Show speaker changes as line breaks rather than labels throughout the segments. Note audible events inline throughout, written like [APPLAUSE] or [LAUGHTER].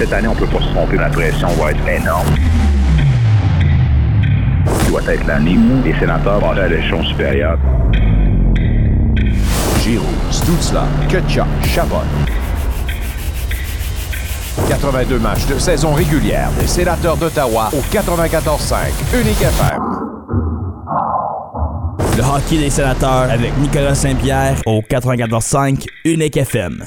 Cette année, on peut pas se tromper. La pression va être énorme. Ça doit être l'année où les sénateurs vont aller à l'échelon supérieur.
Giroud, Stutzla, Kutchuk, Chabot. 82 matchs de saison régulière des sénateurs d'Ottawa au 94.5 Unique FM.
Le hockey des sénateurs avec Nicolas Saint-Pierre au 94.5 Unique FM.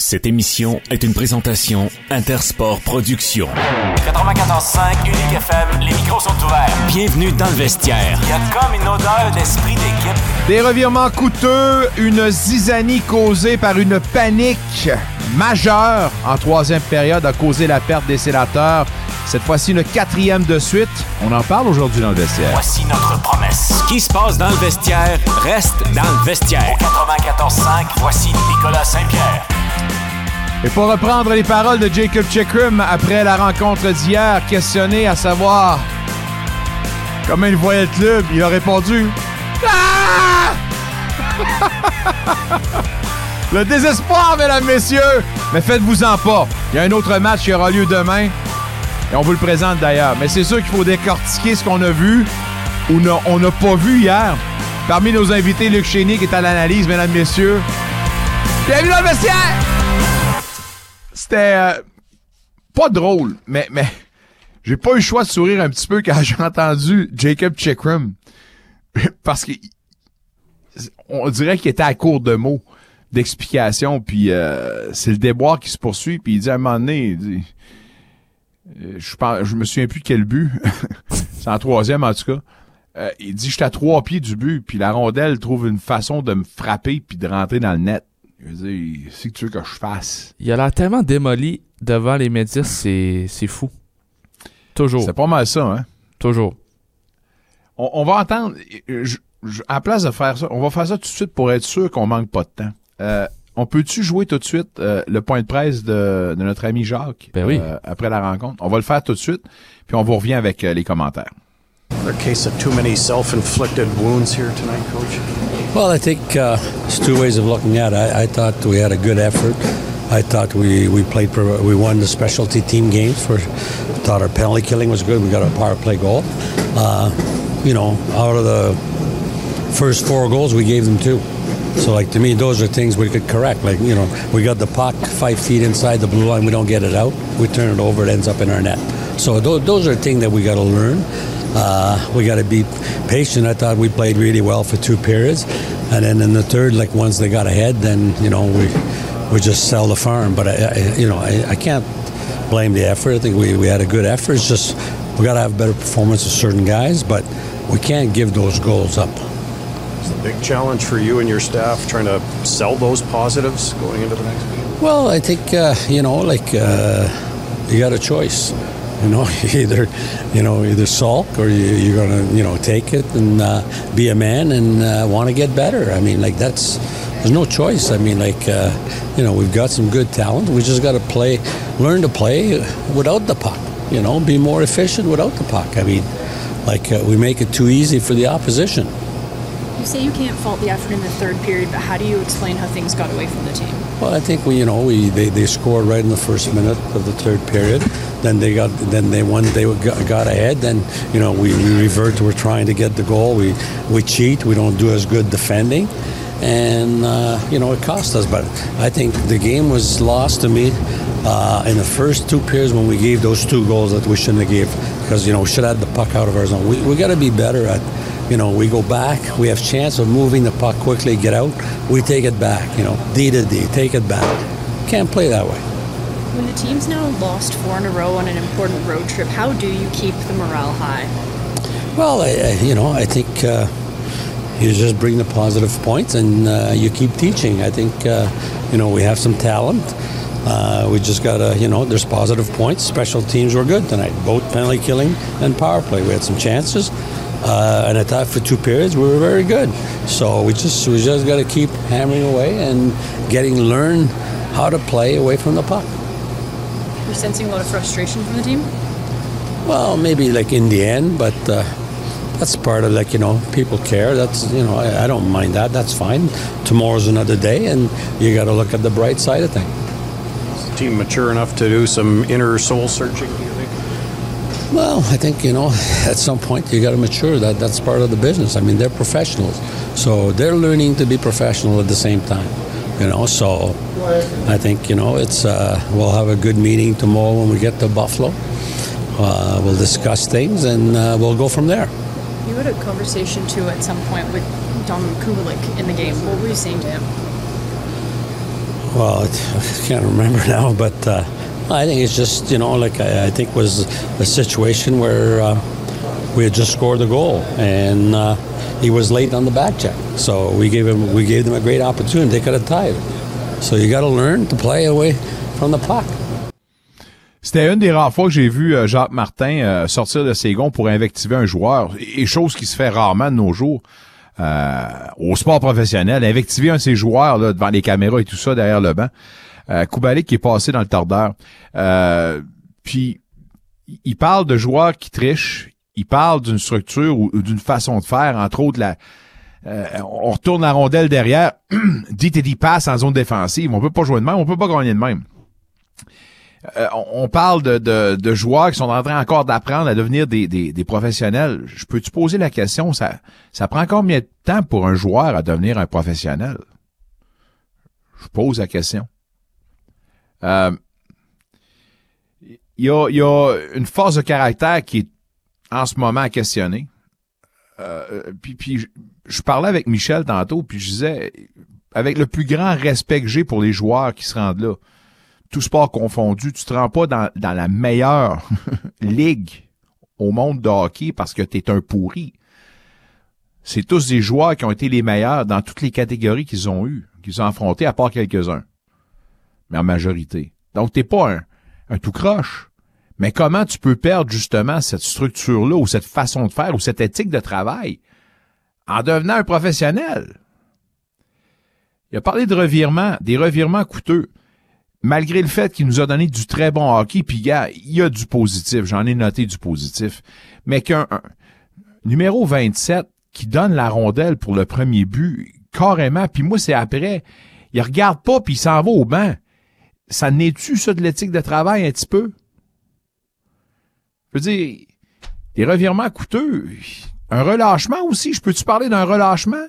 Cette émission est une présentation Intersport Productions.
94.5 Unique FM, les micros sont ouverts.
Bienvenue dans le vestiaire.
Il y a comme une odeur d'esprit d'équipe.
Des revirements coûteux, une zizanie causée par une panique majeure en troisième période a causé la perte des sénateurs. Cette fois-ci, une quatrième de suite. On en parle aujourd'hui dans le vestiaire.
Voici notre promesse.
Ce qui se passe dans le vestiaire reste dans le vestiaire.
94.5, voici Nicolas Saint-Pierre.
Et pour reprendre les paroles de Jacob Chikrum après la rencontre d'hier, questionné à savoir comment il voyait le club, il a répondu Ah! [LAUGHS] Le désespoir, mesdames, messieurs! Mais faites-vous-en pas. Il y a un autre match qui aura lieu demain. Et on vous le présente d'ailleurs. Mais c'est sûr qu'il faut décortiquer ce qu'on a vu ou on n'a pas vu hier. Parmi nos invités, Luc Chénier qui est à l'analyse, mesdames, messieurs. Bienvenue dans le vestiaire! C'était euh, pas drôle, mais, mais j'ai pas eu le choix de sourire un petit peu quand [LAUGHS] j'ai entendu Jacob Chickram. [LAUGHS] Parce que on dirait qu'il était à court de mots, d'explications, puis euh, c'est le déboire qui se poursuit, puis il dit à un moment donné, il dit, euh, je, pense, je me souviens plus quel but, [LAUGHS] c'est en troisième en tout cas, il dit, j'étais à trois pieds du but, puis la rondelle trouve une façon de me frapper puis de rentrer dans le net. Je veux dire, c'est que tu veux que je fasse.
Il a l'air tellement démoli devant les médias, c'est c'est fou. Toujours.
C'est pas mal ça, hein?
Toujours.
On, on va entendre. je- je- à la place de faire ça, on va faire ça tout de suite pour être sûr qu'on manque pas de temps. Euh, on peut-tu jouer tout de suite euh, le point de presse de, de notre ami Jacques
Ben oui.
euh, après la rencontre? On va le faire tout de suite, puis on vous revient avec euh, les commentaires.
Another case of too many self-inflicted wounds here tonight, Coach.
Well, I think uh, there's two ways of looking at it. I, I thought we had a good effort. I thought we, we played we won the specialty team games. For thought our penalty killing was good. We got a power play goal. Uh, you know, out of the first four goals, we gave them two. So, like to me, those are things we could correct. Like you know, we got the puck five feet inside the blue line, we don't get it out. We turn it over, it ends up in our net. So those are things that we got to learn. Uh, we got to be patient. I thought we played really well for two periods, and then in the third, like once they got ahead, then you know we we just sell the farm. But I, I you know I, I can't blame the effort. I think we, we had a good effort. It's just we got to have better performance of certain guys, but we can't give those goals up.
It's a big challenge for you and your staff trying to sell those positives going into the next game.
Well, I think uh, you know, like uh, you got a choice. [LAUGHS] You know, either you know either sulk or you, you're gonna you know take it and uh, be a man and uh, want to get better. I mean, like that's there's no choice. I mean, like uh, you know, we've got some good talent. We just got to play, learn to play without the puck. You know, be more efficient without the puck. I mean, like uh, we make it too easy for the opposition.
You say you can't fault the effort in the third period, but how do you explain how things got away from the team?
Well, I think we, you know, we they, they scored right in the first minute of the third period. Then they got, then they won. They got, got ahead. Then you know we, we revert. We're trying to get the goal. We we cheat. We don't do as good defending, and uh, you know it cost us. But I think the game was lost to me uh, in the first two periods when we gave those two goals that we shouldn't have gave because you know we should have had the puck out of our zone. We we got to be better at. You know, we go back. We have chance of moving the puck quickly, get out. We take it back. You know, D to D, take it back. Can't play that way.
When the team's now lost four in a row on an important road trip, how do you keep the morale high?
Well, I, I, you know, I think uh, you just bring the positive points and uh, you keep teaching. I think, uh, you know, we have some talent. Uh, we just got to, you know, there's positive points. Special teams were good tonight, both penalty killing and power play. We had some chances. Uh, and I thought for two periods we were very good. So we just we just got to keep hammering away and getting learn how to play away from the puck.
You're sensing a lot of frustration from the team?
Well, maybe like in the end, but uh, that's part of like you know people care. That's you know I, I don't mind that. That's fine. Tomorrow's another day, and you got to look at the bright side of things.
team mature enough to do some inner soul searching? Do you think?
Well, I think you know, [LAUGHS] at some point you got to mature. That that's part of the business. I mean, they're professionals, so they're learning to be professional at the same time. You know, so I think you know it's. Uh, we'll have a good meeting tomorrow when we get to Buffalo. Uh, we'll discuss things and uh, we'll go from there.
You had a conversation too at some point with Dom Kubelik in the game. What were you saying to him?
Well, [LAUGHS] I can't remember now, but uh, I think it's just you know like I, I think was a situation where uh, we had just scored the goal and uh, he was late on the back check, so we gave him we gave them a great opportunity. They could have tied. So you got to learn to play away from the puck.
C'était une des rares fois que j'ai vu euh, Jacques Martin euh, sortir de ses gonds pour invectiver un joueur, et chose qui se fait rarement de nos jours euh, au sport professionnel. Invectiver un de ses joueurs là, devant les caméras et tout ça derrière le banc. Euh, Koubalik qui est passé dans le tordeur. Euh, puis, il parle de joueurs qui trichent. Il parle d'une structure ou d'une façon de faire, entre autres la... euh, on retourne la rondelle derrière, [CLEARS THROAT] dit et dit passe en zone défensive. On peut pas jouer de même, on peut pas gagner de même. Euh, on, parle de, de, de joueurs qui sont en train encore d'apprendre à devenir des, des, des professionnels. Je peux-tu poser la question, ça, ça prend combien de temps pour un joueur à devenir un professionnel? Je pose la question. Euh, Il y, a, y a une force de caractère qui est en ce moment à puis, puis je, parlais avec Michel tantôt, puis je disais, avec le plus grand respect que j'ai pour les joueurs qui se rendent là, tout sport confondu, tu te rends pas dans, la meilleure [LAUGHS] ligue au monde de hockey parce que tu es un pourri. C'est tous des joueurs qui ont été les meilleurs dans toutes les catégories qu'ils ont eues, qu'ils ont affrontés, à part quelques-uns. Mais en majorité. Donc, t'es pas un, un tout croche. Mais comment tu peux perdre justement cette structure-là ou cette façon de faire ou cette éthique de travail en devenant un professionnel? Il a parlé de revirements, des revirements coûteux malgré le fait qu'il nous a donné du très bon hockey, puis gars, il y a du positif, j'en ai noté du positif, mais qu'un un- numéro 27 qui donne la rondelle pour le premier but, carrément, puis moi c'est après, il regarde pas puis il s'en va au banc. Ça n'est-tu ça de l'éthique de travail un petit peu? Je veux dire, des revirements coûteux, un relâchement aussi, je peux-tu parler d'un relâchement?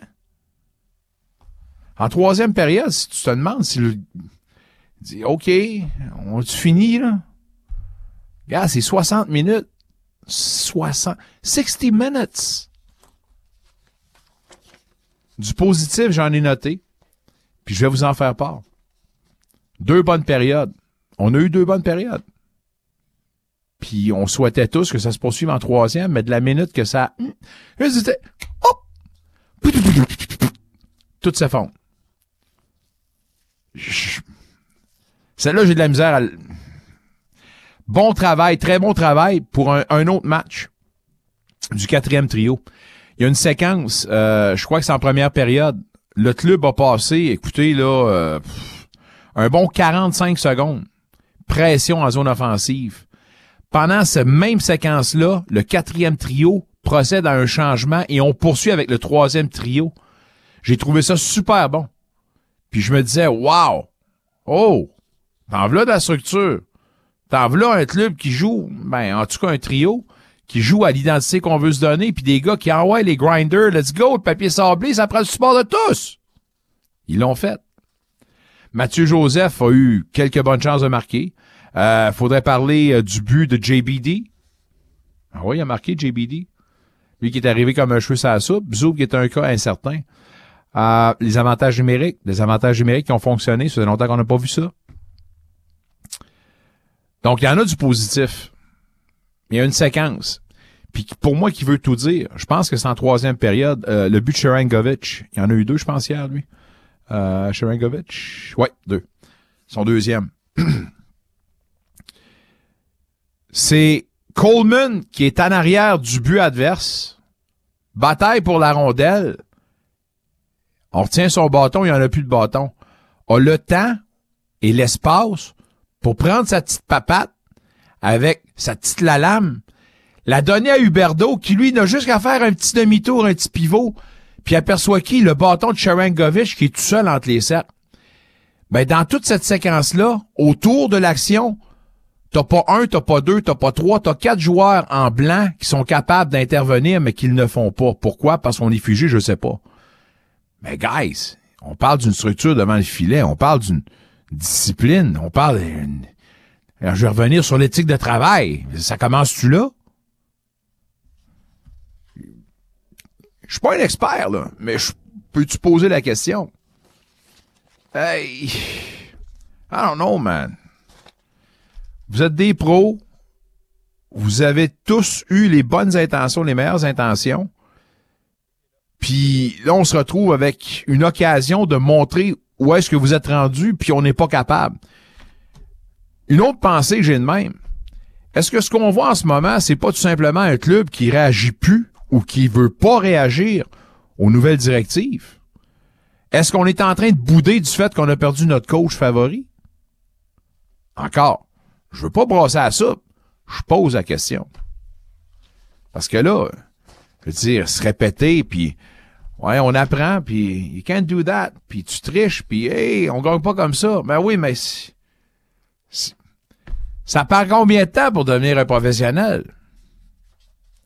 En troisième période, si tu te demandes si le dit OK, on a-tu fini, là? Regarde, c'est 60 minutes. 60. 60 minutes. Du positif, j'en ai noté. Puis je vais vous en faire part. Deux bonnes périodes. On a eu deux bonnes périodes. Puis on souhaitait tous que ça se poursuive en troisième, mais de la minute que ça... Tout s'effondre. Celle-là, j'ai de la misère à... Bon travail, très bon travail pour un, autre match du quatrième trio. Il y a une séquence, euh, je crois que c'est en première période. Le club a passé, écoutez, là, euh, un bon 45 secondes. Pression en zone offensive. Pendant cette même séquence-là, le quatrième trio procède à un changement et on poursuit avec le troisième trio. J'ai trouvé ça super bon. Puis je me disais, wow! Oh! T'en v'là de la structure. T'en v'là un club qui joue, ben, en tout cas un trio, qui joue à l'identité qu'on veut se donner, puis des gars qui envoient les grinders, let's go, le papier sablé, ça prend le support de tous. Ils l'ont fait. Mathieu Joseph a eu quelques bonnes chances de marquer. Euh, faudrait parler euh, du but de JBD. Ah oui, il a marqué JBD. Lui qui est arrivé comme un cheveu sur la soupe. Zoub qui est un cas incertain. Euh, les avantages numériques. Les avantages numériques qui ont fonctionné. Ça fait longtemps qu'on n'a pas vu ça. Donc, il y en a du positif. Il y a une séquence. Puis pour moi qui veut tout dire, je pense que c'est en troisième période. euh, le but de Sharangovic, il y en a eu deux, je pense, hier, lui. Euh, Sharangovic, ouais, deux. Son deuxième. [CLEARS THROAT] c'est Coleman qui est en arrière du but adverse. Bataille pour la rondelle. On retient son bâton, il n'y en a plus de bâton. A le temps et l'espace pour prendre sa petite papate avec sa petite lalame, la donner à Huberdo qui lui n'a juste qu'à faire un petit demi-tour, un petit pivot, puis aperçoit qui? Le bâton de Sharangovich qui est tout seul entre les cercles. Ben, dans toute cette séquence-là, autour de l'action, t'as pas un, t'as pas deux, t'as pas trois, t'as quatre joueurs en blanc qui sont capables d'intervenir, mais qu'ils ne font pas. Pourquoi? Parce qu'on est figé, je sais pas. Mais guys, on parle d'une structure devant le filet, on parle d'une discipline, on parle d'une... Alors, je vais revenir sur l'éthique de travail. Ça commence-tu là? Je suis pas un expert, là, mais je peux-tu poser la question? Hey, I don't know, man. Vous êtes des pros. Vous avez tous eu les bonnes intentions, les meilleures intentions. Puis là, on se retrouve avec une occasion de montrer où est-ce que vous êtes rendu, puis on n'est pas capable. Une autre pensée j'ai de même. Est-ce que ce qu'on voit en ce moment, c'est pas tout simplement un club qui réagit plus ou qui veut pas réagir aux nouvelles directives? Est-ce qu'on est en train de bouder du fait qu'on a perdu notre coach favori? Encore, je veux pas brasser à ça. Je pose la question. Parce que là, je veux dire, se répéter, puis ouais, on apprend, puis you can't do that, puis tu triches, puis hey, on gagne pas comme ça. Ben oui, mais ça part combien de temps pour devenir un professionnel?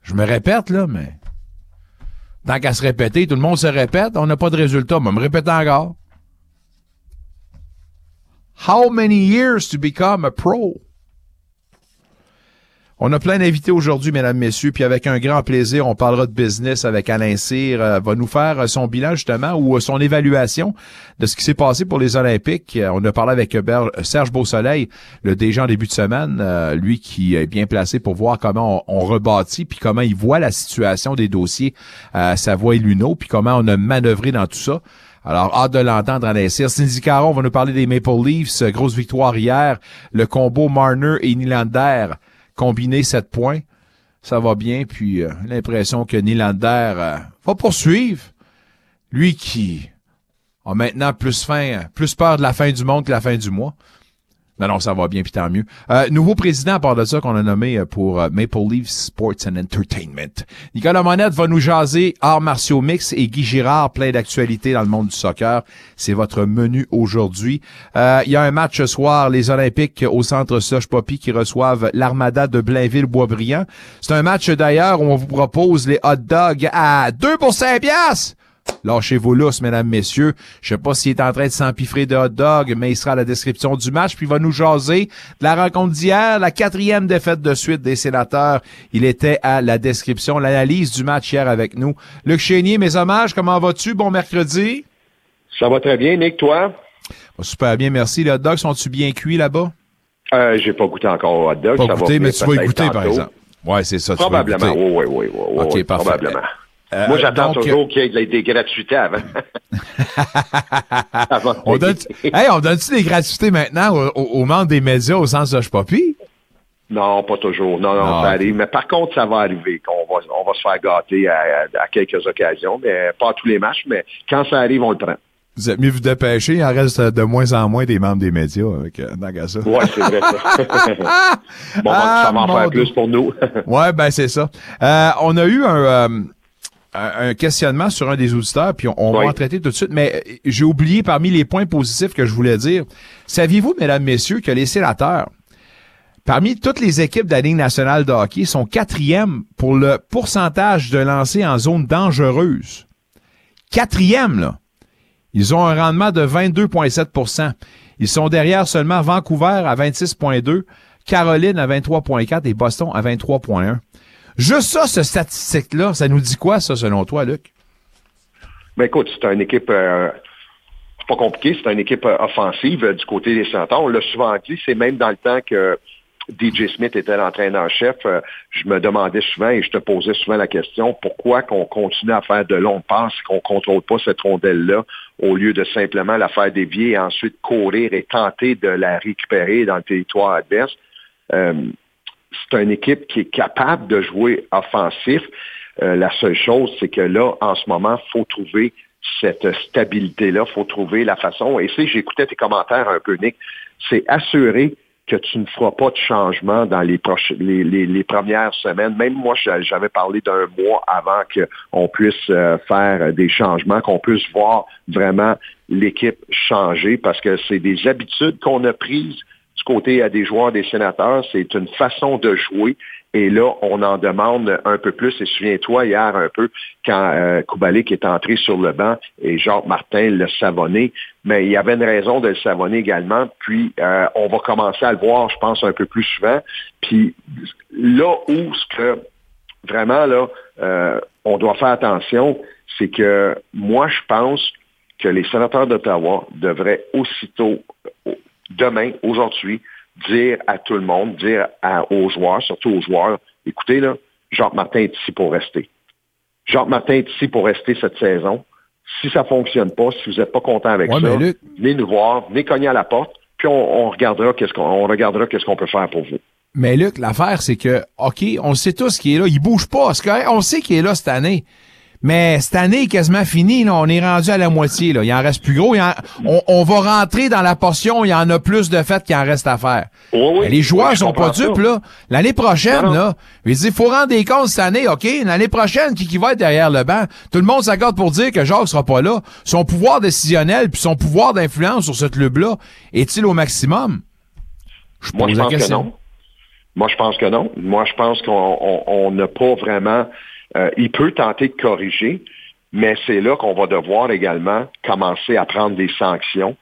Je me répète, là, mais tant qu'à se répéter, tout le monde se répète, on n'a pas de résultat. Mais me répéter encore. How many years to become a pro? On a plein d'invités aujourd'hui, mesdames, messieurs, puis avec un grand plaisir, on parlera de business avec Alain Cyr, euh, va nous faire son bilan justement ou son évaluation de ce qui s'est passé pour les Olympiques. Euh, on a parlé avec Serge Beausoleil, le déjà en début de semaine, euh, lui qui est bien placé pour voir comment on, rebâtit, puis comment il voit la situation des dossiers à Savoie et Luno, puis comment on a manœuvré dans tout ça. Alors, hâte de l'entendre, Alain Cyr. Cindy Caron va nous parler des Maple Leafs, grosse victoire hier, le combo Marner et Nylander combiné 7 points. Ça va bien. Puis euh, l'impression que Nylander euh, va poursuivre. Lui qui a maintenant plus faim, plus peur de la fin du monde que la fin du mois. Non, non, ça va bien, puis tant mieux. Euh, nouveau président, à part de ça, qu'on a nommé euh, pour euh, Maple Leaf Sports and Entertainment. Nicolas Monette va nous jaser arts martiaux mix et Guy Girard, plein d'actualités dans le monde du soccer. C'est votre menu aujourd'hui. Il y a un match ce soir, les Olympiques au centre Soche Poppy qui reçoivent l'Armada de Blainville-Boisbriand. C'est un match d'ailleurs où on vous propose les hot dogs à 2 pour 5 piastres. Lâchez-vous lousse, mesdames, messieurs. Je sais pas s'il est en train de s'empiffrer de hot dog, mais il sera à la description du match, puis il va nous jaser de la rencontre d'hier, la quatrième défaite de suite des sénateurs. Il était à la description, l'analyse du match hier avec nous. Luc Chénier, mes hommages, comment vas-tu? Bon mercredi.
Ça va très bien, Nick, toi?
super bien, merci. Les hot dogs sont-ils bien cuits là-bas?
Euh, j'ai pas goûté encore au hot dog.
Pas goûté, mais tu vas y goûter, par exemple. Ouais, c'est ça.
Probablement, oui, oui, oui.
OK, parfait.
Probablement. Euh, Moi, j'attends toujours qu'il y ait des gratuités avant. [LAUGHS]
on donne, [LAUGHS] hey, on donne-tu des gratuités maintenant aux, membres des médias au sens de je papy?
Non, pas toujours. Non, non, ça arrive. Mais par contre, ça va arriver qu'on va, on va se faire gâter à, quelques occasions, mais pas à tous les matchs, mais quand ça arrive, on le prend.
Vous êtes mieux vous dépêcher, il en reste de moins en moins des membres des médias avec euh, ça.
Ouais, c'est vrai ça. [LAUGHS] bon, ah, ça va en faire plus pour nous.
ouais, ben c'est ça. Euh, on a eu un, euh, un questionnement sur un des auditeurs, puis on, va en traiter tout de suite, mais euh, j'ai oublié parmi les points positifs que je voulais dire. Saviez-vous, mesdames, messieurs, que les sénateurs, parmi toutes les équipes de la Ligue nationale de hockey, sont quatrièmes pour le pourcentage de lancers en zone dangereuse? Quatrième, là. Ils ont un rendement de 22,7% Ils sont derrière seulement Vancouver à 26,2, Caroline à 23,4 et Boston à 23,1. Juste ça, ce statistique-là, ça nous dit quoi, ça, selon toi, Luc?
Ben écoute, c'est une équipe euh, pas compliqué, c'est une équipe euh, offensive euh, du côté des Centaures. On l'a souvent dit, c'est même dans le temps que DJ Smith était l'entraîneur-chef, je me demandais souvent et je te posais souvent la question, pourquoi qu'on continue à faire de longues passes, qu'on ne contrôle pas cette rondelle-là, au lieu de simplement la faire dévier et ensuite courir et tenter de la récupérer dans le territoire adverse? C'est une équipe qui est capable de jouer offensif. Euh, la seule chose, c'est que là, en ce moment, il faut trouver cette stabilité-là, il faut trouver la façon. Et si j'écoutais tes commentaires un peu, Nick, c'est assurer que tu ne feras pas de changement dans les, les, les, premières semaines. Même moi, j'avais parlé d'un mois avant qu'on puisse euh, faire des changements, qu'on puisse voir vraiment l'équipe changer parce que c'est des habitudes qu'on a prises côté à des joueurs des sénateurs. C'est une façon de jouer. Et là, on en demande un peu plus. Et souviens-toi, hier un peu, quand euh, Koubalik est entré sur le banc et Jacques Martin l'a savonné, mais il y avait une raison de le savonner également. Puis, euh, on va commencer à le voir, je pense, un peu plus souvent. Puis, là où ce que vraiment, là, euh, on doit faire attention, c'est que moi, je pense que les sénateurs d'Ottawa devraient aussitôt, demain, aujourd'hui, dire à tout le monde, dire aux joueurs, surtout aux joueurs, écoutez, là, Jacques Martin est ici pour rester. Jacques Martin est ici pour rester cette saison. Si ça ne fonctionne pas, si vous n'êtes pas content avec ça, venez nous voir, venez cogner à la porte, puis on, regardera qu'est-ce qu'on regardera qu'est-ce qu'on peut faire pour vous.
Mais Luc, l'affaire, c'est que, OK, on sait tous qu'il est là, il bouge pas. On sait qu'il est là cette année. Mais cette année est quasiment finie. Là. On est rendu à la moitié. Là. Il en reste plus gros. on, va rentrer dans la portion. Il y en a plus de fait qu'il en reste à faire. les joueurs sont pas dupes. là. L'année prochaine, là, il faut rendre des comptes cette année. OK, l'année prochaine, qui, qui va être derrière le banc? Tout le monde s'accorde pour dire que Jacques sera pas là. Son pouvoir décisionnel puis son pouvoir d'influence sur ce club-là est-il au maximum?
Je Moi, je pense que non. Moi, je pense que non. Moi, je pense qu'on n'a pas vraiment euh, il peut tenter de corriger, mais c'est là qu'on va devoir également commencer à prendre des sanctions.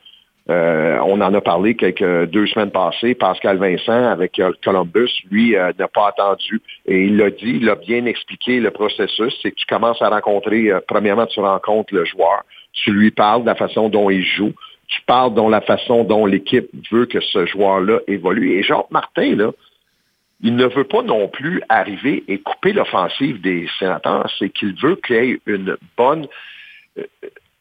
Euh, on en a parlé quelques deux semaines passées. Pascal Vincent avec euh, Columbus, lui, n'a pas attendu. Et il l'a dit, il a bien expliqué le processus. C'est que tu commences à rencontrer, premièrement, tu rencontres le joueur. Tu lui parles de la façon dont il joue. Tu parles de la façon dont l'équipe veut que ce joueur-là évolue. Et Jacques Martin, là, il ne veut pas non plus arriver et couper l'offensive des sénateurs. C'est qu'il veut qu'il y ait une bonne... Euh,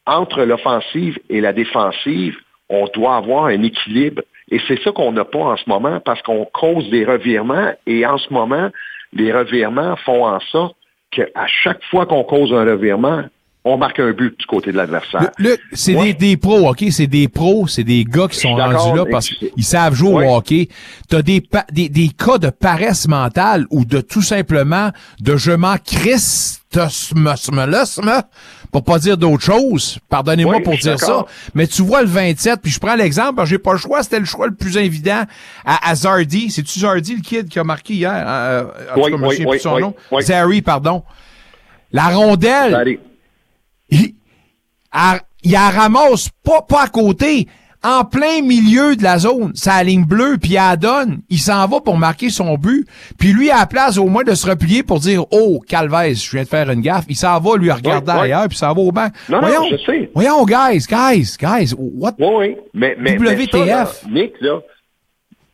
entre l'offensive et la défensive, on doit avoir un équilibre. Et c'est ça qu'on n'a pas en ce moment parce qu'on cause des revirements et en ce moment, les revirements font en sorte qu'à chaque fois qu'on cause un revirement, on marque un but du côté de l'adversaire.
c'est des, des, pros, OK? C'est des pros, c'est des gars qui sont rendus là parce qu'ils savent jouer au hockey. T'as des, des, des cas de paresse mentale ou de tout simplement de je m'en pour pas dire d'autre chose. Pardonnez-moi pour dire ça. Mais tu vois le 27, puis je prends l'exemple, j'ai pas le choix, c'était le choix le plus évident à, à Zardy. C'est-tu Zardy, le kid qui a marqué hier? Euh, en tout cas, je plus son nom? Zary, pardon. La rondelle il, il a ramasse pas, pas à côté, en plein milieu de la zone, sa ligne bleue, puis elle donne. Il s'en va pour marquer son but. Puis lui, à la place au moins de se replier pour dire « Oh, Calvez, je viens de faire une gaffe », il s'en va lui regarder ailleurs, puis s'en va au banc.
Non, voyons, non, je sais.
Voyons, guys, guys, guys, what?
Oui, oui, mais, mais,
WTF?
Nick, là,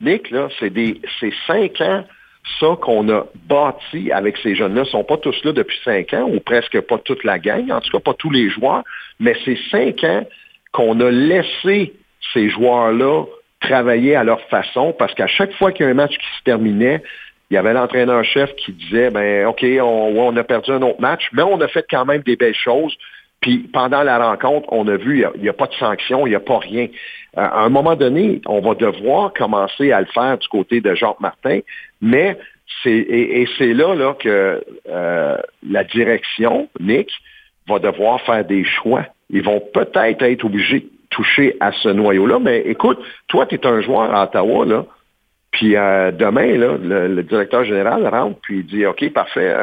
Nick, là, c'est des, c'est cinq ans ça qu'on a bâti avec ces jeunes-là. Ils ne sont pas tous là depuis cinq ans, ou presque pas toute la gang, en tout cas pas tous les joueurs, mais c'est cinq ans qu'on a laissé ces joueurs-là travailler à leur façon, parce qu'à chaque fois qu'il y a un match qui se terminait, il y avait l'entraîneur-chef qui disait, ben OK, on, on, a perdu un autre match, mais on a fait quand même des belles choses. Puis pendant la rencontre, on a vu, il n'y a, pas de sanction, il n'y a pas rien. Euh, à un moment donné, on va devoir commencer à le faire du côté de Jacques Martin, mais c'est et, c'est là, là que euh, la direction, Nick, va devoir faire des choix. Ils vont peut-être être obligés de toucher à ce noyau-là, mais écoute, toi, tu es un joueur à Ottawa, là, puis euh, demain, là, le, directeur général rentre, puis il dit, OK, parfait,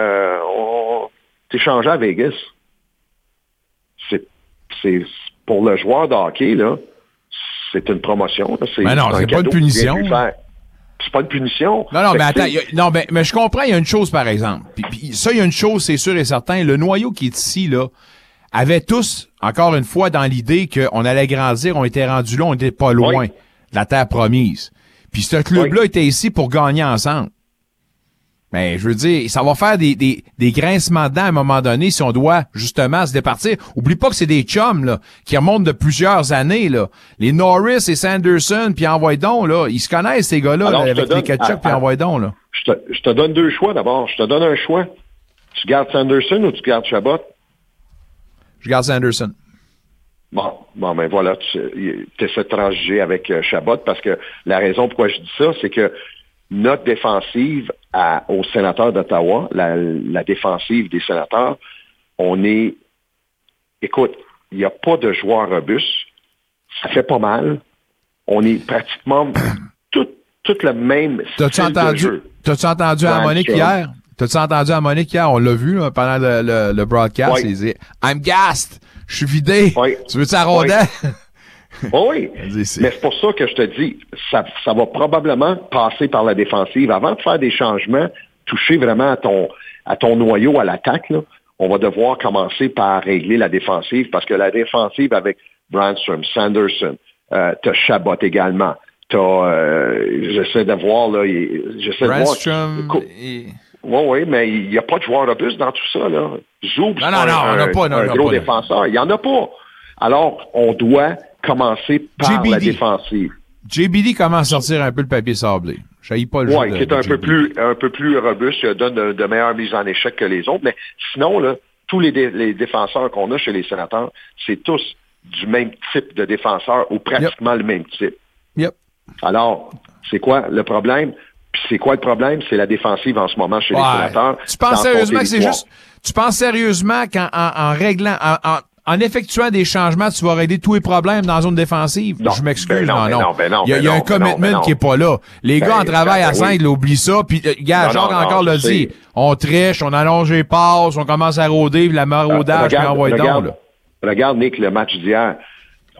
on t'es changé à Vegas c'est pour le joueur de hockey, là, c'est une promotion.
C'est mais non, c'est pas une punition.
C'est pas une punition.
Non, non, mais attends, non, mais, mais, je comprends, il y a une chose, par exemple. Puis, ça, il y a une chose, c'est sûr et certain. Le noyau qui est ici, là, avait tous, encore une fois, dans l'idée qu'on allait grandir, on était rendu là, on n'était pas loin de la terre promise. Puis ce club-là était ici pour gagner ensemble. Mais je veux dire, ça va faire des, des, des grincements dedans à un moment donné si on doit justement se départir. Oublie pas que c'est des chums là, qui remontent de plusieurs années. Là. Les Norris et Sanderson, puis envoie donc, là. Ils se connaissent, ces gars-là, avec les ketchup, puis envoie donc. Là.
Je te, je te donne deux choix d'abord. Je te donne un choix. Tu gardes Sanderson ou tu gardes Chabot?
Je garde Sanderson.
Bon, bon, ben voilà, tu essaies de transiger avec euh, Chabot parce que la raison pourquoi je dis ça, c'est que notre défensive à, aux sénateurs d'Ottawa, la, la défensive des sénateurs, on est, écoute, il n'y a pas de joueurs robustes, ça fait pas mal, on est pratiquement [CLEARS THROAT] tout, tout le même
T'as-tu entendu, t'as-tu entendu à Monique hier? T'as-tu entendu à Monique hier? On l'a vu là, pendant le, le, le broadcast.
Oui.
Il disait I'm gassed. Je suis vidé.
Oui.
Tu veux-tu la rondelle? [LAUGHS]
Oh oui, [LAUGHS] mais c'est pour ça que je te dis, ça, ça va probablement passer par la défensive. Avant de faire des changements, toucher vraiment à ton, à ton noyau à l'attaque, on va devoir commencer par régler la défensive parce que la défensive avec Brandstrom, Sanderson, euh, t'as Chabot également. T'as, euh, j'essaie de voir, là, j'essaie de voir. Oui, oui, mais il n'y a pas de joueur robuste dans tout ça. Là. Zoub,
Non, non, non, on n'a pas, non,
un
on
gros
pas,
défenseur. Il n'y en a pas. Alors, on doit commencer par la défensive.
JBD commence à sortir un peu le papier sablé. Je pas le
Oui, qui est un peu plus un peu plus robuste, qui donne de, de meilleures mises en échec que les autres. Mais sinon, là, tous les, dé- les défenseurs qu'on a chez les sénateurs, c'est tous du même type de défenseur ou pratiquement le même type.
Yep.
Alors, c'est quoi le problème? Puis c'est quoi le problème? C'est la défensive en ce moment chez les sénateurs.
Tu penses sérieusement que c'est juste. Tu penses sérieusement qu'en en, en réglant, en, en, en effectuant des changements, tu vas régler tous les problèmes dans la zone défensive?
Non.
je m'excuse,
Ben non,
non,
ben
non.
ben non,
il y a, il y a
non,
un commitment qui est pas là. Les gars en travail à 5,
oui.
ils oublient ça. Puis, euh, gars, Jacques encore l'a dit. On triche, on allonge les passes, on commence à rôder, puis la maraudage, puis
Euh,
envoie donc,
regarde,
là.
regarde, Nick, le match d'hier.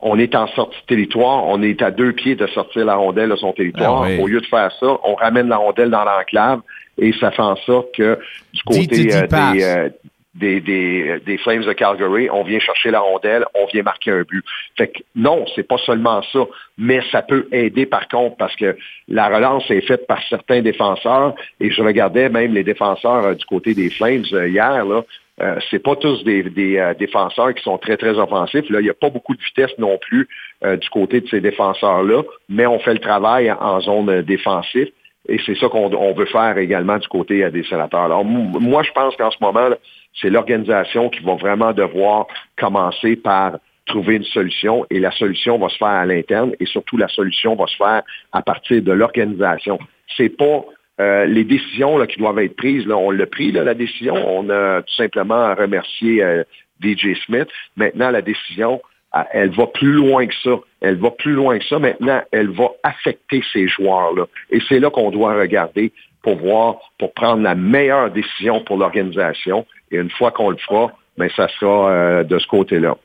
On est en sortie de territoire, on est à deux pieds de sortir la rondelle de son territoire.
Ah oui.
Au lieu de faire ça, on ramène la rondelle dans l'enclave et ça fait en sorte que du
Dix, dix,
côté
dix
euh, des, euh, des, des, des Flames de Calgary, on vient chercher la rondelle, on vient marquer un but. Fait que non, c'est pas seulement ça, mais ça peut aider par contre parce que la relance est faite par certains défenseurs et je regardais même les défenseurs euh, du côté des Flames euh, hier là. Euh, c'est pas tous des, des, euh, défenseurs qui sont très, très offensifs. Là, il n'y a pas beaucoup de vitesse non plus du côté de ces défenseurs-là, mais on fait le travail en, zone défensive. Et c'est ça qu'on on veut faire également du côté des sénateurs. Alors, moi, je pense qu'en ce moment, là, c'est l'organisation qui va vraiment devoir commencer par trouver une solution et la solution va se faire à l'interne et surtout la solution va se faire à partir de l'organisation. C'est pas euh, les décisions qui doivent être prises, on l'a pris, la décision. On a tout simplement remercié euh, DJ Smith. Maintenant, la décision, euh, elle va plus loin que ça. Elle va plus loin que ça. Maintenant, elle va affecter ces joueurs-là. Et c'est là qu'on doit regarder pour voir, pour prendre la meilleure décision pour l'organisation. Et une fois qu'on le fera, ben, ça sera euh, de ce côté-là.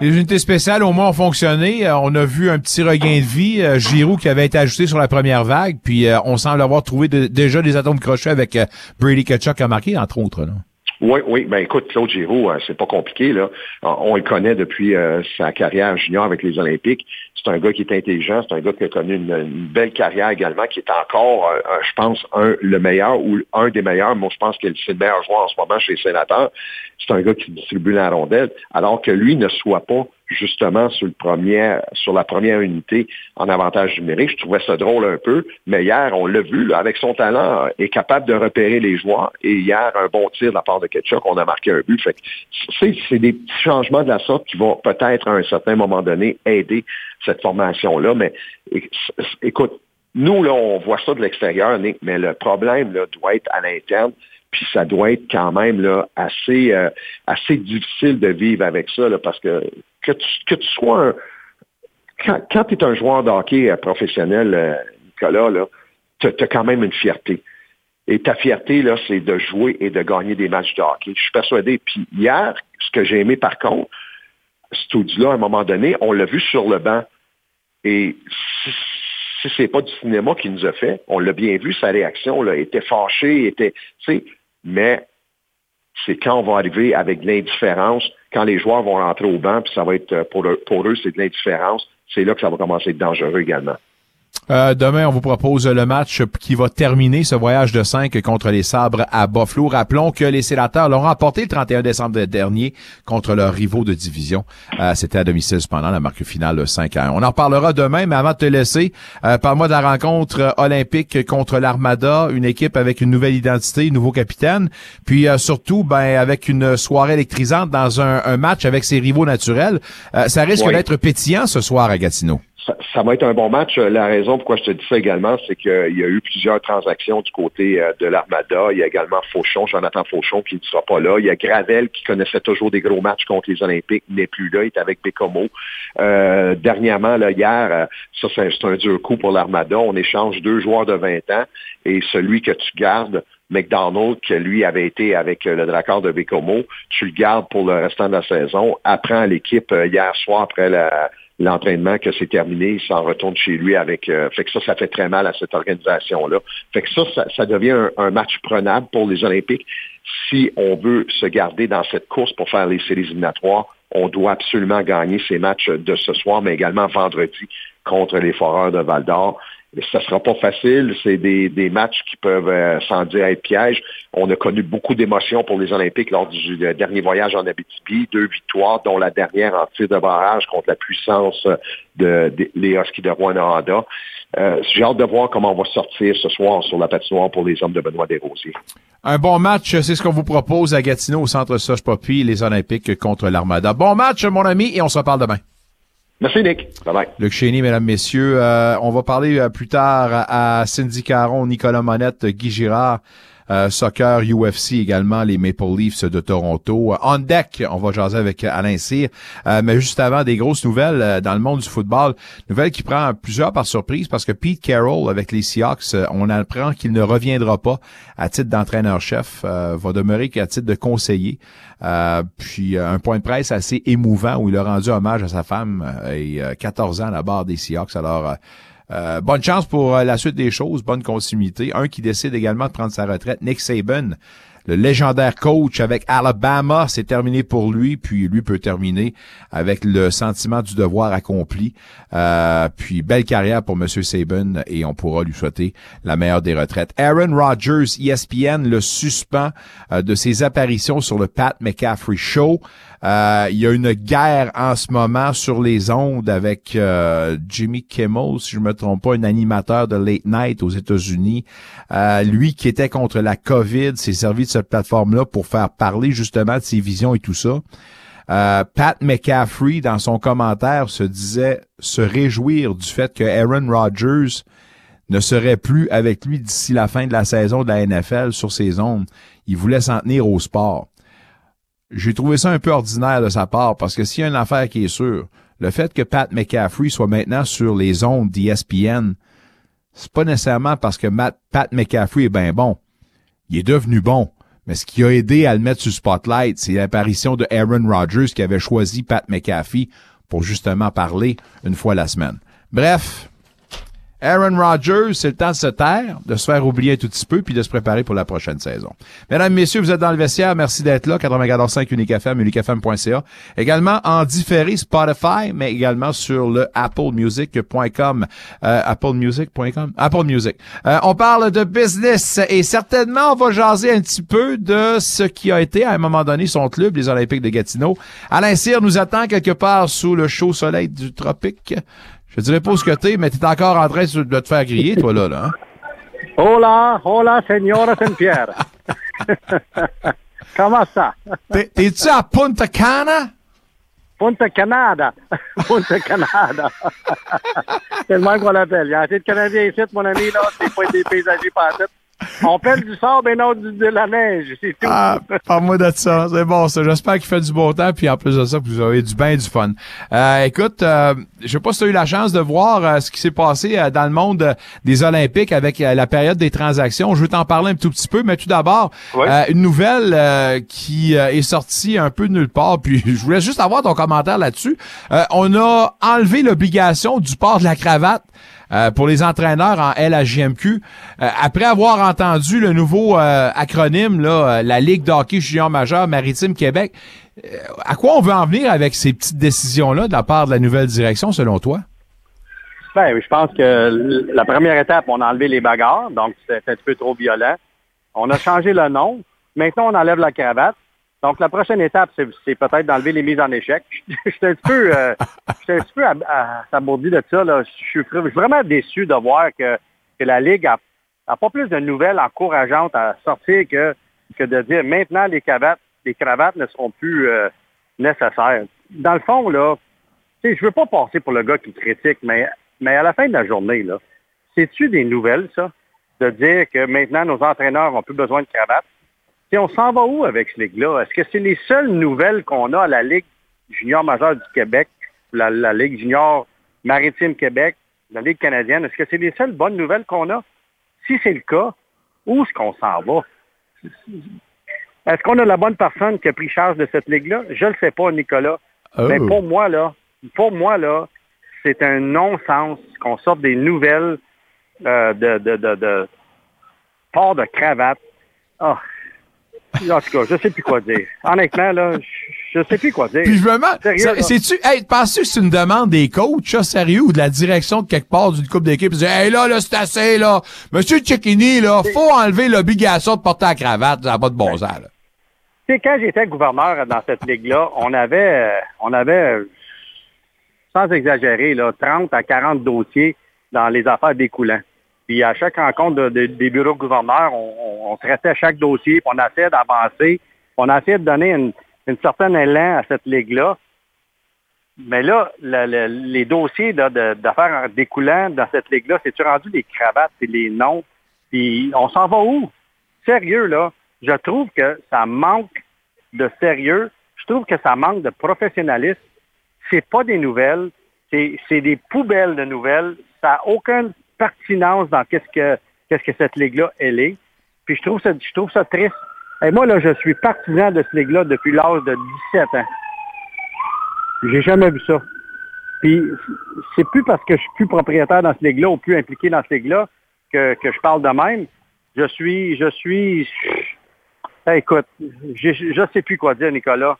Les unités spéciales, au moins, ont fonctionné. Euh, on a vu un petit regain de vie. Euh, Giroud qui avait été ajouté sur la première vague. Puis, euh, on semble avoir trouvé déjà des atomes crochets avec euh, Brady Kachuk qui a marqué, entre autres. Là.
Oui, oui. Ben écoute, Claude Giroux, euh, c'est pas compliqué là. On, on le connaît depuis euh, sa carrière junior avec les Olympiques. C'est un gars qui est intelligent, c'est un gars qui a connu une, belle carrière également, qui est encore, euh, je pense, le meilleur ou un des meilleurs. Moi, je pense que c'est le meilleur joueur en ce moment chez les sénateurs. C'est un gars qui distribue la rondelle, alors que lui ne soit pas justement sur le premier, sur la première unité en avantage numérique. Je trouvais ça drôle un peu, mais hier, on l'a vu, avec son talent, est capable de repérer les joueurs. Et hier, un bon tir de la part de Ketchuk, on a marqué un but. Fait c'est, des petits changements de la sorte qui vont peut-être à un certain moment donné aider cette formation-là. Mais écoute, nous, là, on voit ça de l'extérieur, Nick, mais le problème là, doit être à l'interne. Puis ça doit être quand même là, assez, euh, assez difficile de vivre avec ça, parce que que tu, que tu sois un, quand, tu es un joueur de hockey euh, professionnel, euh, Nicolas, là, tu as quand même une fierté. Et ta fierté, là, c'est de jouer et de gagner des matchs de hockey. Je suis persuadé. Puis hier, ce que j'ai aimé par contre, Stoudi-là, à un moment donné, on l'a vu sur le banc. Et si, si c'est pas du cinéma qu'il nous a fait, on l'a bien vu, sa réaction, là, était fâchée, était, mais c'est quand on va arriver avec de l'indifférence, quand les joueurs vont rentrer au banc, puis ça va être, euh, pour eux, pour eux c'est de l'indifférence, c'est là que ça va commencer à être dangereux également.
Euh, demain, on vous propose le match qui va terminer ce voyage de 5 contre les Sabres à Buffalo. Rappelons que les sénateurs l'ont remporté le 31 décembre dernier contre leurs rivaux de division. Euh, C'était à domicile cependant, la marque finale 5 à 1. On en parlera demain, mais avant de te laisser, euh, parle-moi de la rencontre olympique contre l'Armada, une équipe avec une nouvelle identité, un nouveau capitaine, puis euh, surtout ben avec une soirée électrisante dans un, un match avec ses rivaux naturels. Euh, ça risque d'être pétillant ce soir à Gatineau.
Ça, ça va être un bon match. La raison pourquoi je te dis ça également, c'est qu'il y a eu plusieurs transactions du côté euh, de l'Armada. Il y a également Fauchon, Jonathan Fauchon, qui ne sera pas là. Il y a Gravel, qui connaissait toujours des gros matchs contre les Olympiques, n'est plus là. Il est avec Bécomo. Euh, dernièrement, là, hier, euh, ça, c'est un dur coup pour l'Armada. On échange deux joueurs de 20 ans et celui que tu gardes, McDonald, qui lui avait été avec euh, le Drakkar de Bécomo, tu le gardes pour le restant de la saison, apprend à l'équipe hier soir après la- l'entraînement que c'est terminé, il s'en retourne chez lui avec. euh, fait que ça, ça fait très mal à cette organisation-là. Fait que ça, ça, devient un, un match prenable pour les Olympiques. Si on veut se garder dans cette course pour faire les séries éliminatoires, on doit absolument gagner ces matchs de ce soir, mais également vendredi contre les Foreurs de Val d'Or. Ça ne sera pas facile. C'est des, des matchs qui peuvent, euh, sans dire être pièges. On a connu beaucoup d'émotions pour les Olympiques lors du euh, dernier voyage en Abitibi. Deux victoires, dont la dernière en tir de barrage contre la puissance de, de- les Huskies de Rwanda. Euh, J'ai hâte de voir comment on va sortir ce soir sur la patinoire pour les hommes de Benoît Desrosiers.
Un bon match, c'est ce qu'on vous propose à Gatineau au centre Soche Poppy, les Olympiques contre l'Armada. Bon match, mon ami, et on se reparle demain.
Merci, Nick. Bye-bye.
Luc Chény, mesdames, messieurs. Euh, on va parler euh, plus tard à, Cindy Caron, Nicolas Monette, Guy Girard, euh, soccer, UFC également, les Maple Leafs de Toronto. Euh, On deck, on va jaser avec Alain Cyr. Euh, mais juste avant, des grosses nouvelles dans le monde du football. Nouvelle qui prend plusieurs par surprise parce que Pete Carroll avec les Seahawks, on apprend qu'il ne reviendra pas à titre d'entraîneur-chef, va demeurer qu'à titre de conseiller. Puis un point de presse assez émouvant où il a rendu hommage à sa femme et euh, 14 ans à la barre des Seahawks. Alors, euh, bonne chance pour euh, la suite des choses, bonne continuité. Un qui décide également de prendre sa retraite, Nick Saban, le légendaire coach avec Alabama, c'est terminé pour lui, puis lui peut terminer avec le sentiment du devoir accompli. Euh, puis belle carrière pour Monsieur Saban et on pourra lui souhaiter la meilleure des retraites. Aaron Rodgers, ESPN, le suspend de ses apparitions sur le Pat McCaffrey Show. Euh, il y a une guerre en ce moment sur les ondes avec euh, Jimmy Kimmel, si je me trompe pas, un animateur de late night aux États-Unis. Euh, lui qui était contre la COVID, s'est servi de cette plateforme-là pour faire parler justement de ses visions et tout ça. Pat McCaffrey, dans son commentaire, se disait se réjouir du fait que Aaron Rodgers ne serait plus avec lui d'ici la fin de la saison de la NFL sur ses ondes. Il voulait s'en tenir au sport. J'ai trouvé ça un peu ordinaire de sa part parce que s'il y a une affaire qui est sûre, le fait que Pat McCaffrey soit maintenant sur les ondes d'ESPN, c'est pas nécessairement parce que Pat McCaffrey est bien bon. Il est devenu bon. Mais ce qui a aidé à le mettre sur spotlight, c'est l'apparition de Aaron Rodgers qui avait choisi Pat McAfee pour justement parler une fois la semaine. Bref, Aaron Rodgers, c'est le temps de se taire, de se faire oublier un tout petit peu, puis de se préparer pour la prochaine saison. Mesdames, messieurs, vous êtes dans le vestiaire. Merci d'être là. 94.5 Unique FM, uniquefm.ca. Également en différé Spotify, mais également sur le applemusic.com. Euh, applemusic.com? Apple Music. Euh, on parle de business et certainement, on va jaser un petit peu de ce qui a été, à un moment donné, son club, les Olympiques de Gatineau. Alain Cyr nous attend quelque part sous le chaud soleil du tropique. Je dirais pas ce que t'es, mais t'es encore en train de te faire griller, toi, là, là. hein?
Hola, hola, señora Saint-Pierre. [LAUGHS] Comment ça?
T'es- T'es-tu à Punta Cana?
Punta Canada. [LAUGHS] Punta Canada. C'est le même qu'on l'appelle. Il y a assez de Canadiens ici, mon ami, là. C'est pas des paysagers par tête. On pèle du sable et non du- de la neige. C'est tout.
Ah, parle-moi de ça. C'est bon, ça. J'espère qu'il fait du beau temps, puis en plus de ça, que vous avez du bien du fun. Euh, écoute, euh, je sais pas si tu as eu la chance de voir euh, ce qui s'est passé euh, dans le monde euh, des Olympiques avec euh, la période des transactions. Je veux t'en parler un tout petit peu, mais tout d'abord, euh, une nouvelle euh, qui euh, est sortie un peu de nulle part, puis [LAUGHS] je voulais juste avoir ton commentaire là-dessus. Euh, on a enlevé l'obligation du port de la cravate euh, pour les entraîneurs en LHJMQ. Euh, après avoir entendu le nouveau euh, acronyme, là, euh, la Ligue d'hockey junior majeur maritime Québec, à quoi on veut en venir avec ces petites décisions-là de la part de la nouvelle direction, selon toi?
Ben, je pense que la première étape, on a enlevé les bagarres, donc c'était un petit peu trop violent. On a changé le nom. Maintenant, on enlève la cravate. Donc, la prochaine étape, c'est peut-être d'enlever les mises en échec. J'étais un peu, euh, un petit peu à, à, abasourdi de ça. Je suis vraiment déçu de voir que, la Ligue a, a pas plus de nouvelles encourageantes à sortir que, de dire maintenant les cravates, ne seront plus euh, nécessaires. Dans le fond, là, je veux pas passer pour le gars qui critique, mais, à la fin de la journée, c'est-tu des nouvelles, ça? De dire que maintenant, nos entraîneurs n'ont plus besoin de cravates? Et on s'en va où avec ce ligue-là? Est-ce que c'est les seules nouvelles qu'on a à la Ligue junior majeure du Québec, la, la Ligue junior maritime Québec, la Ligue canadienne? Est-ce que c'est les seules bonnes nouvelles qu'on a? Si c'est le cas, où est-ce qu'on s'en va? Est-ce qu'on a la bonne personne qui a pris charge de cette ligue-là? Je ne le sais pas, Nicolas.
Oh.
Mais pour moi, là, pour moi, là, c'est un non-sens qu'on sorte des nouvelles euh, de, de, de, de port de cravate. Ah. En tout cas, je sais plus quoi dire. Honnêtement, là, je sais plus quoi dire.
Puis je me demande, c'est-tu, hey, penses-tu que c'est une demande des coachs, sérieux, ou de la direction de quelque part d'une coupe d'équipe? Disent, hey, là, là, c'est assez, là. Monsieur Cecchini, là, faut enlever l'obligation de porter la cravate, ça n'a pas de bon sens, là.
Tu sais, quand j'étais gouverneur dans cette ligue-là, on avait, euh, on avait, euh, sans exagérer, là, 30 à 40 dossiers dans les affaires découlants. Puis à chaque rencontre de- de- des bureaux gouverneurs, on, on- on traitait chaque dossier, on essayait d'avancer, on essayait de donner une, une certaine élan à cette ligue-là. Mais là, le- le- les dossiers d'affaires découlants dans cette ligue-là, c'est-tu rendu les cravates et les noms? Puis on s'en va où? Sérieux, là, je trouve que ça manque de sérieux. Je trouve que ça manque de professionnalisme. C'est pas des nouvelles, c'est des poubelles de nouvelles. Ça n'a aucune pertinence dans qu'est-ce que qu'est-ce que cette ligue-là elle est. Puis je trouve ça, je trouve ça triste. Et moi, là, je suis partisan de cette ligue-là depuis l'âge de 17 ans. J'ai jamais vu ça. Puis c'est plus parce que je suis plus propriétaire dans cette ligue-là ou plus impliqué dans cette ligue-là que, que je parle de même. Je suis, je suis, écoute, je, je sais plus quoi dire, Nicolas.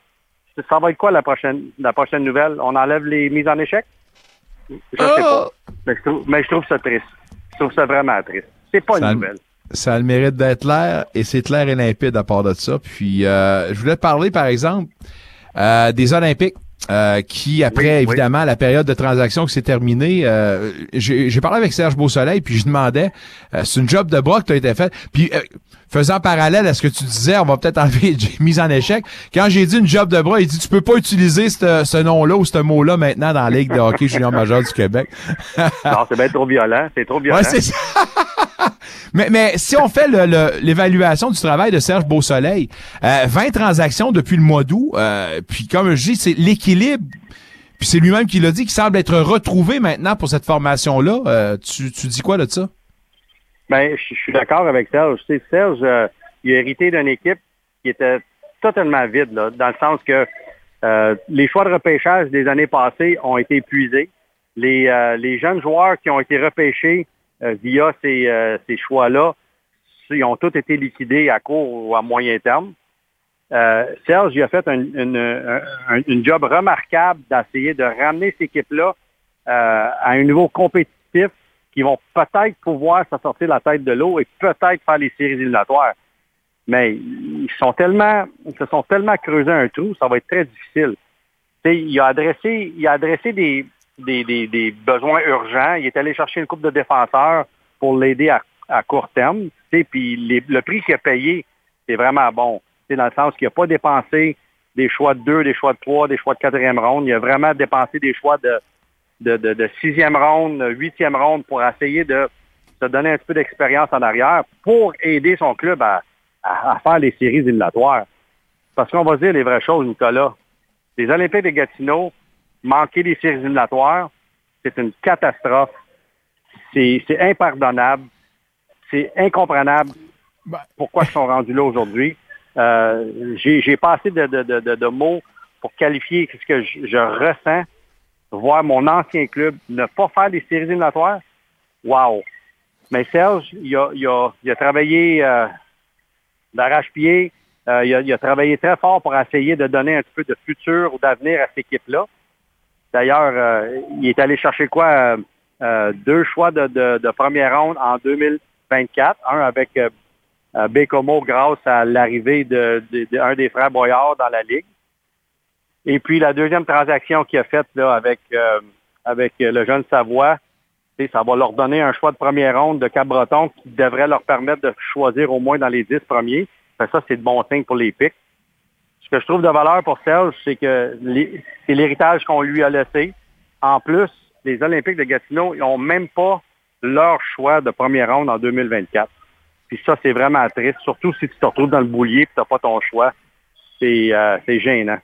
Ça va être quoi la prochaine, la prochaine nouvelle? On enlève les mises en échec? Je sais pas. Mais je, trouve, mais je trouve ça triste. Je trouve ça vraiment triste. C'est pas
Ça-
une nouvelle.
Ça a le mérite d'être clair et c'est clair et limpide à part de ça. Puis euh, je voulais te parler, par exemple, euh, des Olympiques. Euh, qui après
Oui,
évidemment la période de transaction qui s'est terminée, euh, j'ai parlé avec Serge Beausoleil puis je demandais, euh, c'est une job de bras que tu as été fait. Puis euh, faisant parallèle à ce que tu disais, on va peut-être enlever [LAUGHS] j'ai mise en échec. Quand j'ai dit une job de bras, il dit tu peux pas utiliser ce, ce nom-là ou ce mot-là maintenant dans la Ligue de hockey junior majeur du Québec. [LAUGHS]
Non, c'est bien trop violent. C'est trop violent.
Ouais, c'est ça. [LAUGHS] mais, si on fait l'évaluation du travail de Serge Beausoleil, euh, 20 transactions depuis le mois d'août, euh, puis comme je dis, c'est l'équilibre, puis c'est lui-même qui l'a dit, qui semble être retrouvé maintenant pour cette formation-là. Euh, tu, dis quoi de ça?
Ben, je suis d'accord avec Serge. Tu sais, Serge, euh, il a hérité d'une équipe qui était totalement vide, dans le sens que les choix de repêchage des années passées ont été épuisés. Les, les jeunes joueurs qui ont été repêchés via ces, euh, ces choix-là, ils ont tous été liquidés à court ou à moyen terme. Euh, Serge, il a fait un- une, un- une job remarquable d'essayer de ramener cette équipe-là euh, à un niveau compétitif qui vont peut-être pouvoir se sortir la tête de l'eau et peut-être faire les séries éliminatoires. Mais ils sont tellement, ils se sont tellement creusés un trou, ça va être très difficile. Il a adressé, il a adressé des, des, des, des besoins urgents. Il est allé chercher une coupe de défenseurs pour l'aider à, à court terme. Puis le prix qu'il a payé, c'est vraiment bon. Sais, Dans le sens qu'il n'a pas dépensé des choix de deux, des choix de trois, des choix de quatrième ronde. Il a vraiment dépensé des choix de, de, de, de sixième ronde, huitième ronde pour essayer de se donner un petit peu d'expérience en arrière pour aider son club à, à, faire les séries éliminatoires. Parce qu'on va dire les vraies choses, Nicolas. Les Olympiques de Gatineau, manquer les séries éliminatoires, c'est une catastrophe. C'est impardonnable. C'est incomprenable pourquoi ils sont rendus là aujourd'hui. Euh, J'ai pas assez de, de, de, mots pour qualifier ce que je, je ressens. Voir mon ancien club ne pas faire les séries éliminatoires, wow! Mais Serge, il a, il a, il a travaillé euh, d'arrache-pied. Euh, il, a, il a travaillé très fort pour essayer de donner un petit peu de futur ou d'avenir à cette équipe-là. D'ailleurs, euh, il est allé chercher quoi? euh, euh, deux choix de, première ronde en 2024. Un avec Bécomo grâce à l'arrivée de, de- de un des frères Boyard dans la Ligue. Et puis la deuxième transaction qu'il a faite avec, le jeune Savoie, ça va leur donner un choix de première ronde de Cap-Breton qui devrait leur permettre de choisir au moins dans les dix premiers. Ça, c'est de bon signe pour les pics. Ce que je trouve de valeur pour Serge, c'est que c'est l'héritage qu'on lui a laissé. En plus, les Olympiques de Gatineau, ils n'ont même pas leur choix de première ronde en 2024. Puis ça, c'est vraiment triste, surtout si tu te retrouves dans le boulier et tu n'as pas ton choix. C'est euh, gênant.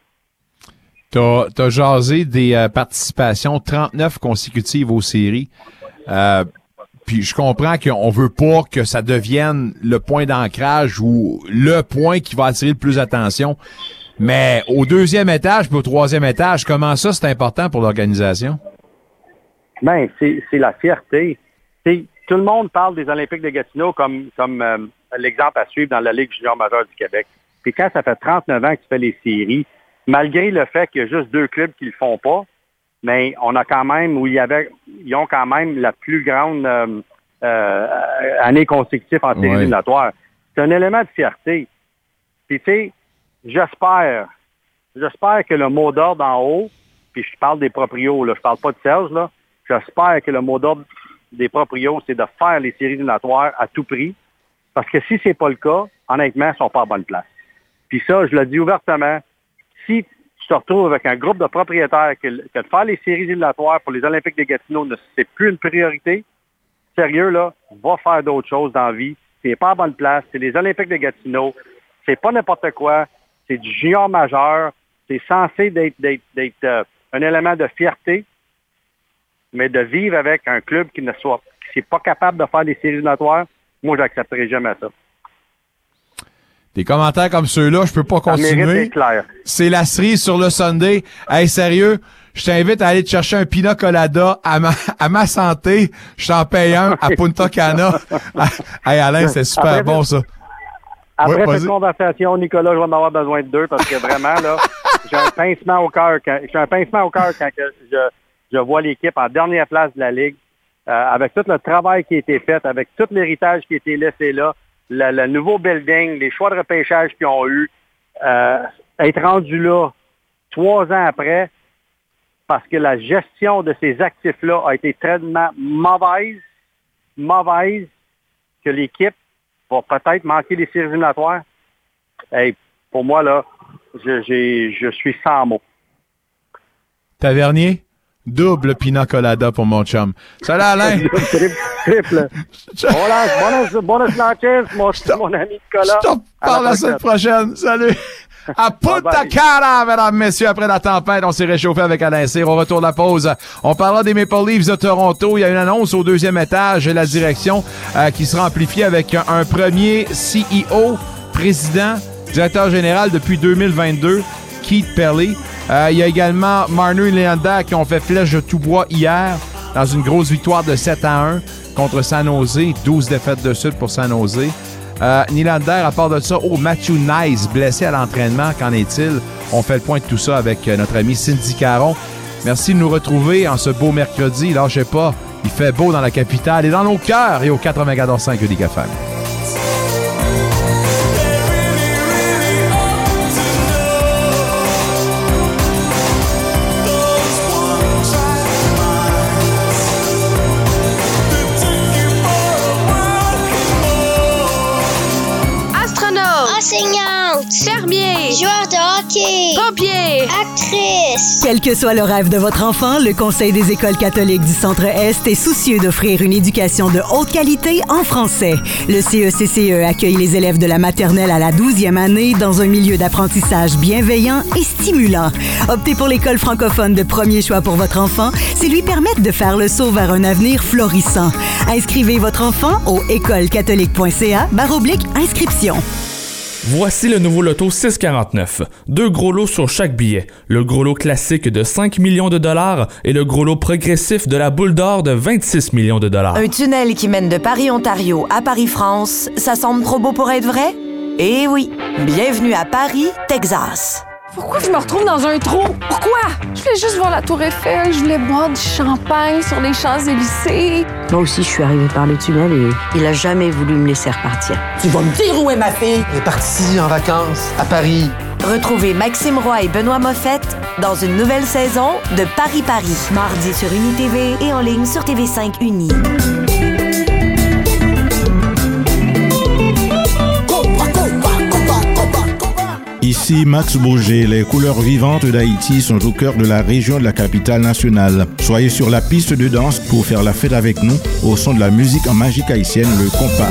T'as as jasé des euh, participations 39 consécutives aux séries. Euh, puis je comprends qu'on veut pas que ça devienne le point d'ancrage ou le point qui va attirer le plus d'attention. Mais au deuxième étage puis au troisième étage, comment ça c'est important pour l'organisation?
Ben, c'est la fierté. Tout le monde parle des Olympiques de Gatineau comme, comme euh, l'exemple à suivre dans la Ligue junior majeure du Québec. Puis quand ça fait 39 ans que tu fais les séries, malgré le fait qu'il y a juste deux clubs qui le font pas, mais on a quand même, où il y avait, ils ont quand même la plus grande euh, euh, année consécutive en séries
Ouais.
éliminatoires. C'est un élément de fierté. Puis tu sais, j'espère, j'espère que le mot d'ordre en haut, puis je parle des proprios, là, je parle pas de Serge, là, j'espère que le mot d'ordre des proprios, c'est de faire les séries éliminatoires à tout prix. Parce que si c'est pas le cas, honnêtement, ils sont pas à bonne place. Puis ça, je le dis ouvertement, si tu te retrouves avec un groupe de propriétaires que, que de faire les séries éliminatoires pour les Olympiques de Gatineau, ne c'est plus une priorité, sérieux, là, va faire d'autres choses dans la vie. C'est pas à bonne place. C'est les Olympiques de Gatineau. C'est pas n'importe quoi. C'est du junior majeur. C'est censé d'être, d'être, d'être, euh, un élément de fierté, mais de vivre avec un club qui ne soit qui n'est pas capable de faire des séries éliminatoires, moi, j'accepterai jamais ça.
Des commentaires comme ceux-là, je peux pas
Ça
continuer. C'est la cerise sur le Sunday. Hey, sérieux, je t'invite à aller te chercher un pina colada à ma, à ma santé. Je t'en paye un à [LAUGHS] Punta Cana. [LAUGHS] hey, Alain, c'est super
Après,
bon, ça.
Après
Ouais,
cette conversation, Nicolas, je vais en avoir besoin de deux parce que vraiment, là, [LAUGHS] j'ai un pincement au cœur quand, j'ai un pincement au cœur quand je, je vois l'équipe en dernière place de la Ligue, euh, avec tout le travail qui a été fait, avec tout l'héritage qui a été laissé là, le, le nouveau building, les choix de repêchage qu'ils ont eu, euh, être rendu là trois ans après, parce que la gestion de ces actifs-là a été tellement mauvaise, mauvaise, que l'équipe va peut-être manquer les séries éliminatoires. Hey, pour moi, là, je, j'ai- je suis sans mots.
Tavernier, double pina colada pour mon chum. Salut, Alain. [LAUGHS]
triple, triple. Buenas, buenas, buenas noches, mon, mon ami Nicolas.
Je te parle la semaine prochaine. Salut. À [LAUGHS] Punta Cana, mesdames, messieurs, après la tempête, on s'est réchauffé avec Alain Cyr. Au retour de la pause, on parlera des Maple Leafs de Toronto. Il y a une annonce au deuxième étage et la direction euh, qui sera amplifiée avec un, un premier CEO, président, directeur général depuis 2022, Keith Perley. Euh, il y a également Marner et Leander qui ont fait flèche de tout bois hier dans une grosse victoire de 7 à 1 contre San Jose. 12 défaites de suite pour San Jose. Euh, Nylander, à part de ça, oh, Matthew Nice, blessé à l'entraînement, qu'en est-il? On fait le point de tout ça avec euh, notre ami Cindy Caron. Merci de nous retrouver en ce beau mercredi. Lâchez pas, il fait beau dans la capitale et dans nos cœurs et au 94.5 Unique FM.
Fermier.
Joueur de hockey.
Pompier.
Actrice.
Quel que soit le rêve de votre enfant, le Conseil des écoles catholiques du Centre-Est est soucieux d'offrir une éducation de haute qualité en français. Le E CECCE accueille les élèves de la maternelle à la 12e année dans un milieu d'apprentissage bienveillant et stimulant. Optez pour l'école francophone de premier choix pour votre enfant, c'est lui permettre de faire le saut vers un avenir florissant. Inscrivez votre enfant au écolecatholique.ca baroblique inscription.
Voici le nouveau loto 649. Deux gros lots sur chaque billet. Le gros lot classique de 5 millions de dollars et le gros lot progressif de la boule d'or de 26 millions de dollars.
Un tunnel qui mène de Paris-Ontario à Paris-France, ça semble trop beau pour être vrai? Eh oui! Bienvenue à Paris, Texas.
Pourquoi je me retrouve dans un trou? Pourquoi? Je voulais juste voir la Tour Eiffel, je voulais boire du champagne sur les Champs-Élysées.
Moi aussi, je suis arrivée par le tunnel et il a jamais voulu me laisser repartir.
Tu vas me dire où est ma fille? Elle est partie en vacances à Paris.
Retrouvez Maxime Roy et Benoît Moffett dans une nouvelle saison de Paris-Paris. Mardi sur UniTV et en ligne sur TV5 Uni.
Ici Max Bourget, les couleurs vivantes d'Haïti sont au cœur de la région de la capitale nationale. Soyez sur la piste de danse pour faire la fête avec nous au son de la musique en magique haïtienne, le compas.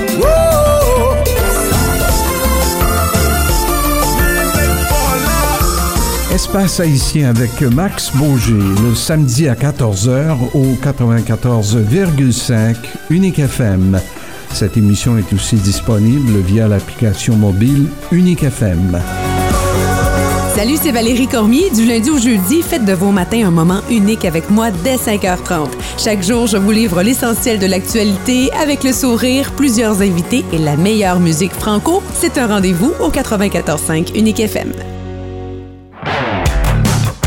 Espace haïtien avec Max Beaugé le samedi à 14h au 94,5 Unique FM. Cette émission est aussi disponible via l'application mobile Unique FM.
Salut, c'est Valérie Cormier. Du lundi au jeudi, faites de vos matins un moment unique avec moi dès 5h30. Chaque jour, je vous livre l'essentiel de l'actualité avec le sourire, plusieurs invités et la meilleure musique franco. C'est un rendez-vous au 94.5 Unique FM.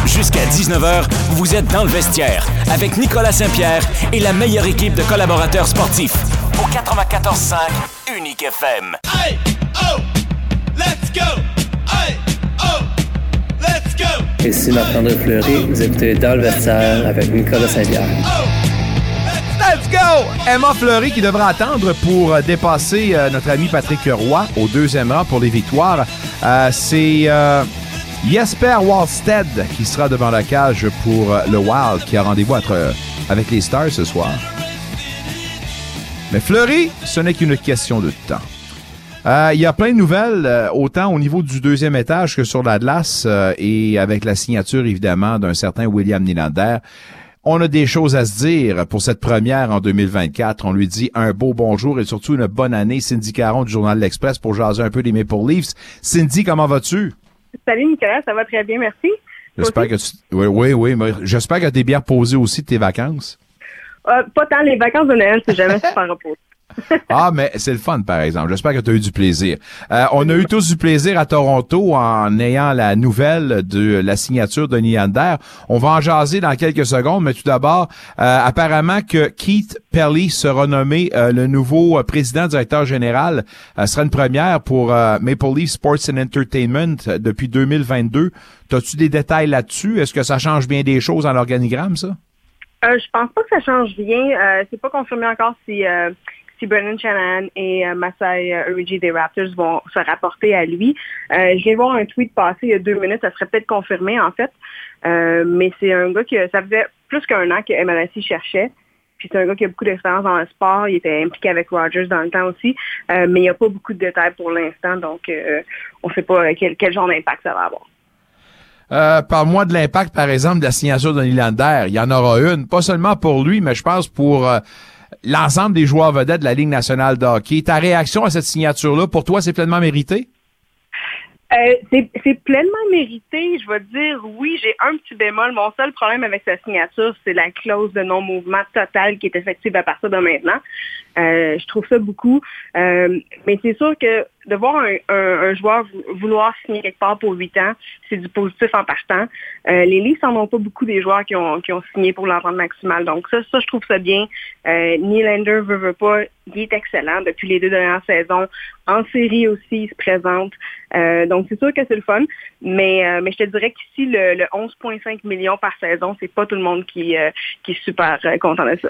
Jusqu'à 19h, vous êtes dans le vestiaire avec Nicolas Saint-Pierre et la meilleure équipe de collaborateurs sportifs. Au 94.5 Unique FM.
Hey, oh, let's go!
Ici Marc-André Fleury, vous écoutez Dans le vestiaire avec Nicolas Saint-Pierre.
Let's go! Emma Fleury qui devra attendre pour euh, dépasser euh, notre ami Patrick Roy au deuxième rang pour les victoires. Euh, C'est euh, Jesper Wallstead qui sera devant la cage pour le Wild qui a rendez-vous avec les Stars ce soir. Mais Fleury, ce n'est qu'une question de temps. Euh, Il y a plein de nouvelles, euh, autant au niveau du deuxième étage que sur la glace, euh, et avec la signature évidemment d'un certain William Nylander. On a des choses à se dire pour cette première en 2024. On lui dit un beau bonjour et surtout une bonne année. Cindy Caron du Journal L'Express pour jaser un peu des Maple Leafs. Cindy, comment vas-tu?
Salut Nicolas, ça va très bien, merci.
J'espère que tu... Oui, oui, oui. J'espère que tu es bien reposé aussi de tes vacances.
Euh, pas tant les vacances de Noël, c'est jamais [LAUGHS] super repos. [LAUGHS]
Ah, mais c'est le fun, par exemple. J'espère que tu as eu du plaisir. Euh, on a eu tous du plaisir à Toronto en ayant la nouvelle de la signature de Nylander. On va en jaser dans quelques secondes, mais tout d'abord, euh, apparemment que Keith Pelly sera nommé euh, le nouveau euh, président directeur général. Ce sera une première pour Maple Leaf Sports and Entertainment depuis 2022. As-tu des détails là-dessus? Est-ce que ça change bien des choses dans l'organigramme, ça?
Je pense pas que ça change. Euh, c'est pas confirmé encore si, si Brendan Shanahan et euh, Masai euh, Ujiri des Raptors vont se rapporter à lui. Euh, je viens voir un tweet passé il y a deux minutes, ça serait peut-être confirmé en fait. Euh, mais c'est un gars qui ça faisait plus qu'un an que MLSI cherchait. Puis c'est un gars qui a beaucoup d'expérience dans le sport. Il était impliqué avec Rogers dans le temps aussi. Euh, mais il n'y a pas beaucoup de détails pour l'instant, donc euh, on ne sait pas euh, quel, genre d'impact ça va avoir.
Euh, Parle-moi de l'impact, par exemple, de la signature de Nylander. Il y en aura une, pas seulement pour lui, mais je pense pour euh, l'ensemble des joueurs vedettes de la Ligue nationale de hockey. Ta réaction à cette signature-là, pour toi, c'est pleinement mérité?
Euh, c'est pleinement mérité. Je vais te dire, oui, j'ai un petit bémol. Mon seul problème avec sa signature, c'est la clause de non-mouvement total qui est effective à partir de maintenant. Euh, je trouve ça beaucoup. Euh, mais c'est sûr que de voir un, joueur vou- vouloir signer quelque part pour huit ans, c'est du positif en partant. Euh, les Leafs n'en ont pas beaucoup des joueurs qui ont, qui ont signé pour l'entente maximale. Donc ça, ça, je trouve ça bien. Euh, Nylander veut, veut pas. Il est excellent depuis les deux dernières saisons. En série aussi, il se présente. Donc c'est sûr que c'est le fun. Mais, je te dirais qu'ici, le, le 11,5 millions par saison, c'est pas tout le monde qui, qui est super content de ça.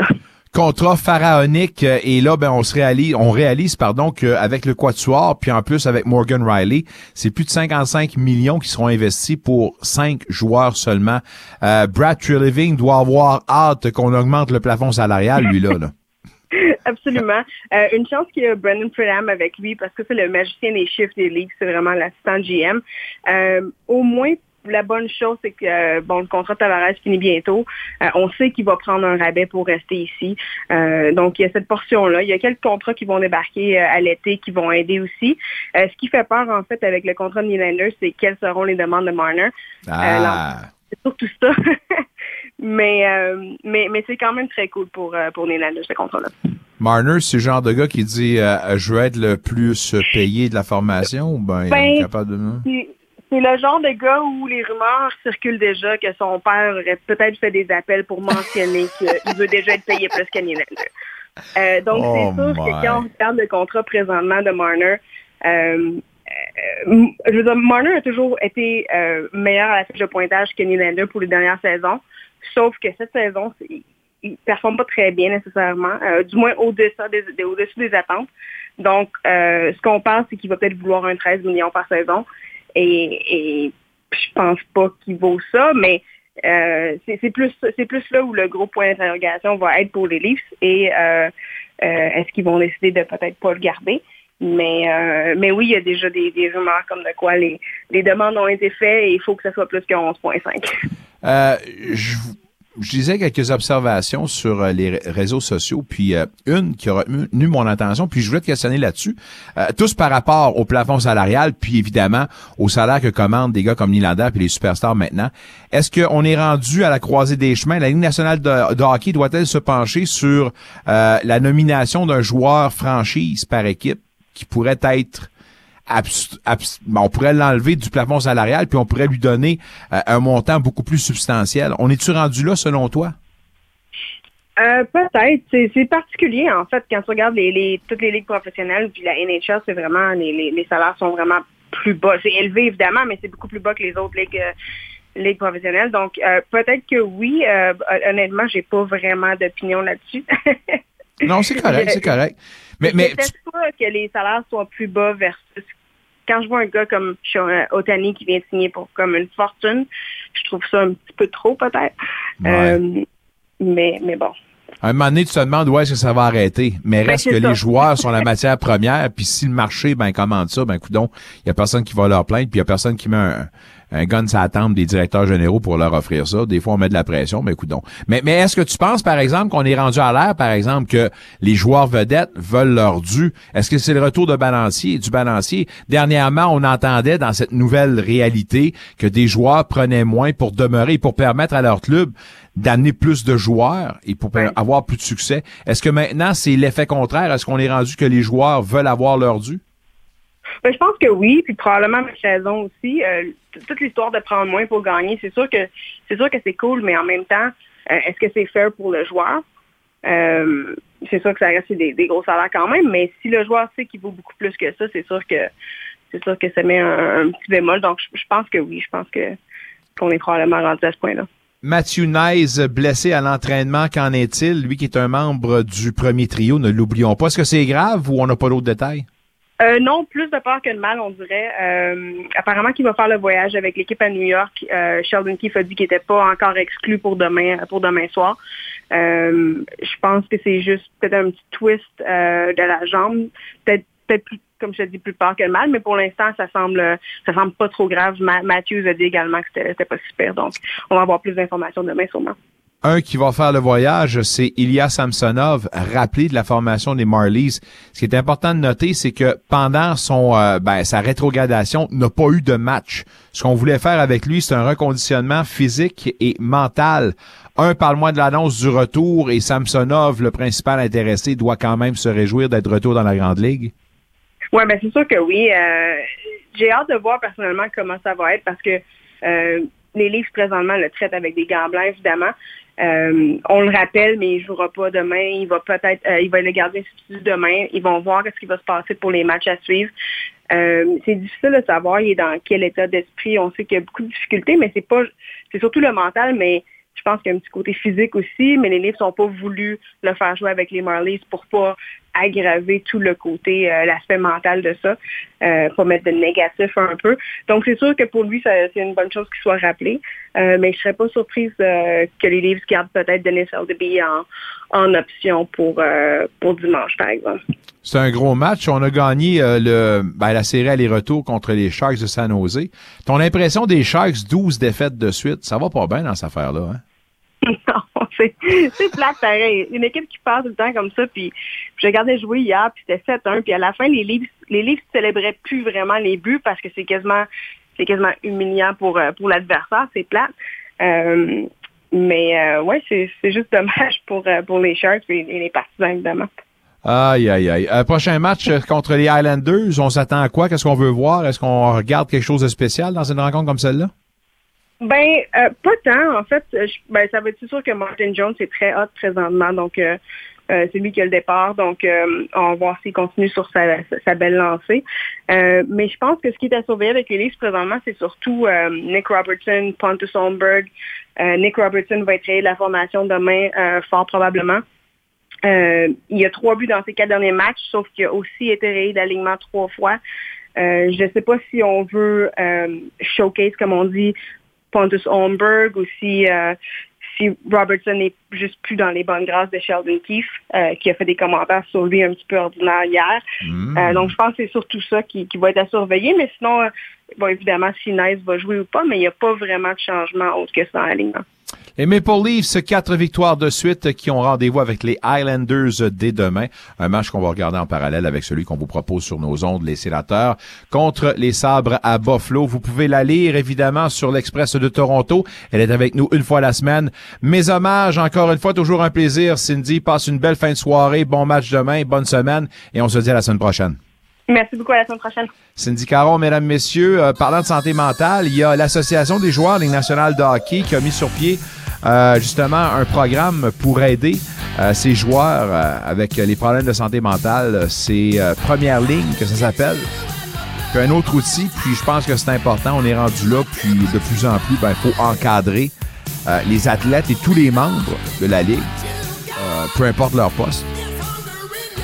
Contrat pharaonique euh, et là ben on se réalise on réalise pardon qu'avec le quatuor puis en plus avec Morgan Riley, c'est plus de 55 millions qui seront investis pour cinq joueurs seulement. Euh, Brad Treliving doit avoir hâte qu'on augmente le plafond salarial lui là. [LAUGHS]
Absolument. Euh, une chance qu'il y a Brendan Pridham avec lui parce que c'est le magicien des chiffres des ligues, c'est vraiment l'assistant GM. Euh, au moins, la bonne chose, c'est que euh, bon, le contrat de Tavares finit bientôt. Euh, on sait qu'il va prendre un rabais pour rester ici. Euh, donc, il y a cette portion-là. Il y a quelques contrats qui vont débarquer euh, à l'été qui vont aider aussi. Ce qui fait peur, en fait, avec le contrat de Nylander, c'est quelles seront les demandes de Marner.
Ah.
c'est surtout ça. [LAUGHS] mais, mais, mais c'est quand même très cool pour, pour Nylander, ce contrat-là.
Marner, c'est le genre de gars qui dit euh, je veux être le plus payé de la formation ou ben, il est
Ben,
capable de
C'est- le genre de gars où les rumeurs circulent déjà que son père aurait peut-être fait des appels pour mentionner [LAUGHS] qu'il veut déjà être payé plus que Nylander. Euh, donc,
Oh
c'est sûr
my.
que quand on regarde le contrat présentement de Marner, euh, euh, je veux dire, Marner a toujours été euh, meilleur à la fiche de pointage que Nylander pour les dernières saisons, sauf que cette saison, il, il performe pas très bien nécessairement, du moins au-dessus des, des- attentes. Donc, ce qu'on pense, c'est qu'il va peut-être vouloir un 13 millions par saison, et, et je pense pas qu'il vaut ça, mais euh, c'est plus plus là où le gros point d'interrogation va être pour les Leafs et euh, euh, est-ce qu'ils vont décider de peut-être pas le garder? Mais mais oui, il y a déjà des, rumeurs comme de quoi les, les demandes ont été faites et il faut que ce soit plus que 11.5.
Euh, je, je disais quelques observations sur euh, les ré- réseaux sociaux, puis euh, une qui a retenu mon attention, puis je voulais te questionner là-dessus. Euh, tous par rapport au plafond salarial, puis évidemment au salaire que commandent des gars comme Nylander puis les superstars maintenant. Est-ce qu'on est rendu à la croisée des chemins? La Ligue nationale de, de hockey doit-elle se pencher sur la nomination d'un joueur franchise par équipe qui pourrait être abs- abs- ben, on pourrait l'enlever du plafond salarial puis on pourrait lui donner euh, un montant beaucoup plus substantiel. On est-tu rendu là selon toi?
Euh, peut-être. C'est particulier, en fait, quand tu regardes les, les- toutes les ligues professionnelles, puis la NHL, c'est vraiment, les, salaires sont vraiment plus bas. C'est élevé, évidemment, mais c'est beaucoup plus bas que les autres ligues, euh, ligues professionnelles. Donc, euh, peut-être que oui. Euh, honnêtement, j'ai pas vraiment d'opinion là-dessus.
Non, c'est correct, c'est [LAUGHS] correct. Mais,
je
mais
déteste pas que les salaires soient plus bas versus quand je vois un gars comme euh, Otani qui vient signer pour comme une fortune, je trouve ça un petit peu trop peut-être. Euh, mais, mais bon.
à un moment donné, tu te demandes où est-ce que ça va arrêter. Mais
Ben,
reste que
ça.
les joueurs sont la [LAUGHS] matière première, puis si le marché ben commande ça, ben coudon, il y a personne qui va leur plaindre, puis il y a personne qui met un, un gun la tempe des directeurs généraux pour leur offrir ça. Des fois, on met de la pression, mais coudon. Mais, mais est-ce que tu penses, par exemple, qu'on est rendu à l'air, par exemple, que les joueurs vedettes veulent leur dû? Est-ce que c'est le retour de balancier, du balancier? Dernièrement, on entendait dans cette nouvelle réalité que des joueurs prenaient moins pour demeurer et pour permettre à leur club d'amener plus de joueurs et pour avoir plus de succès. Est-ce que maintenant, c'est l'effet contraire? Est-ce qu'on est rendu que les joueurs veulent avoir leur dû?
Ben, je pense que oui, puis probablement avec raison aussi. Euh, toute l'histoire de prendre moins pour gagner, c'est sûr que c'est sûr que c'est cool, mais en même temps, euh, est-ce que c'est fair pour le joueur? Euh, c'est sûr que ça reste des, des gros salaires quand même, mais si le joueur sait qu'il vaut beaucoup plus que ça, c'est sûr que c'est sûr que ça met un, petit bémol. Donc je, pense que oui, je pense que qu'on est probablement rendu à ce point-là.
Matthew Nice, blessé à l'entraînement, qu'en est-il? Lui qui est un membre du premier trio, ne l'oublions pas. Est-ce que c'est grave ou on n'a pas d'autres détails?
Euh, non, plus de peur que de mal, on dirait. Euh, apparemment qu'il va faire le voyage avec l'équipe à New York. Euh, Sheldon Keefe a dit qu'il n'était pas encore exclu pour demain pour demain soir. Je pense que c'est juste peut-être un petit twist de la jambe. Peut-être plus, comme je te dis, plus peur que mal, mais pour l'instant, ça semble ça semble pas trop grave. Ma- Matthews a dit également que c'était pas super. Donc, on va avoir plus d'informations demain sûrement.
Un qui va faire le voyage, c'est Ilya Samsonov, rappelé de la formation des Marlies. Ce qui est important de noter, c'est que pendant son euh, ben, sa rétrogradation, n'a pas eu de match. Ce qu'on voulait faire avec lui, c'est un reconditionnement physique et mental. Un, parle-moi de l'annonce du retour et Samsonov, le principal intéressé, doit quand même se réjouir d'être retour dans la Grande Ligue.
Oui, ben c'est sûr que oui. Euh, J'ai hâte de voir personnellement comment ça va être parce que euh, les livres présentement le traitent avec des gants blancs, évidemment. Euh, on le rappelle, mais il jouera pas demain. Il va peut-être, euh, il va le garder substitut demain. Ils vont voir ce qui va se passer pour les matchs à suivre. Euh, c'est difficile de savoir il est dans quel état d'esprit. On sait qu'il y a beaucoup de difficultés, mais c'est pas, c'est surtout le mental, mais je pense qu'il y a un petit côté physique aussi, mais les livres sont pas voulu le faire jouer avec les Marlies pour pas aggraver tout le côté, euh, l'aspect mental de ça, euh, pas mettre de négatif un peu. Donc c'est sûr que pour lui, c'est une bonne chose qu'il soit rappelé, euh, mais je serais pas surprise que les livres gardent peut-être Denis LDB en, en option pour, pour dimanche, par exemple.
C'est un gros match. On a gagné le, ben, la série aller-retour contre les Sharks de San Jose. Ton impression des Sharks, 12 défaites de suite, ça va pas bien dans cette affaire-là, hein? [LAUGHS]
non, c'est c'est pareil. Une équipe qui passe tout le temps comme ça, puis je regardais jouer hier, puis c'était 7-1, puis à la fin, les livres, les livres célébraient plus vraiment les buts parce que c'est quasiment c'est quasiment humiliant pour, euh, pour l'adversaire, c'est plate. Euh, mais euh, ouais, c'est juste dommage pour, euh, pour les Sharks et, les partisans, évidemment.
Aïe, aïe, aïe. Euh, prochain match contre les Highlanders, on s'attend à quoi? Qu'est-ce qu'on veut voir? Est-ce qu'on regarde quelque chose de spécial dans une rencontre comme celle-là?
Ben, euh, pas tant. En fait, euh, ben, ça va être sûr que Martin Jones est très hot présentement, donc euh, c'est lui qui a le départ. Donc, on va voir s'il continue sur sa, belle lancée. Mais je pense que ce qui est à surveiller avec les Leafs présentement, c'est surtout Nick Robertson, Pontus Holmberg. Nick Robertson va être créé de la formation demain, fort probablement. Il y a trois buts dans ses quatre derniers matchs, sauf qu'il a aussi été rayé d'alignement trois fois. Je ne sais pas si on veut showcase, comme on dit, Pontus Holmberg ou si, euh, si Robertson n'est juste plus dans les bonnes grâces de Sheldon Keefe, euh, qui a fait des commentaires sur lui un petit peu ordinaires hier. Euh, donc, je pense que c'est surtout ça qui, qui va être à surveiller. Mais sinon, bon, évidemment, si Nice va jouer ou pas, mais il n'y a pas vraiment de changement autre que ça en alignement.
Les Maple Leafs, quatre victoires de suite qui ont rendez-vous avec les Highlanders dès demain. Un match qu'on va regarder en parallèle avec celui qu'on vous propose sur nos ondes, les sénateurs, contre les sabres à Buffalo. Vous pouvez la lire évidemment sur l'Express de Toronto. Elle est avec nous une fois la semaine. Mes hommages, encore une fois, toujours un plaisir. Cindy, passe une belle fin de soirée, bon match demain, bonne semaine et on se dit à la semaine prochaine.
Merci beaucoup. À la semaine prochaine.
Cindy Caron, mesdames, messieurs, euh, parlant de santé mentale, il y a l'Association des joueurs Ligue nationale de hockey qui a mis sur pied euh, justement un programme pour aider euh, ces joueurs avec les problèmes de santé mentale. C'est Première Ligne que ça s'appelle. Puis un autre outil, puis je pense que c'est important, on est rendu là, puis de plus en plus, ben, il faut encadrer les athlètes et tous les membres de la Ligue, peu importe leur poste.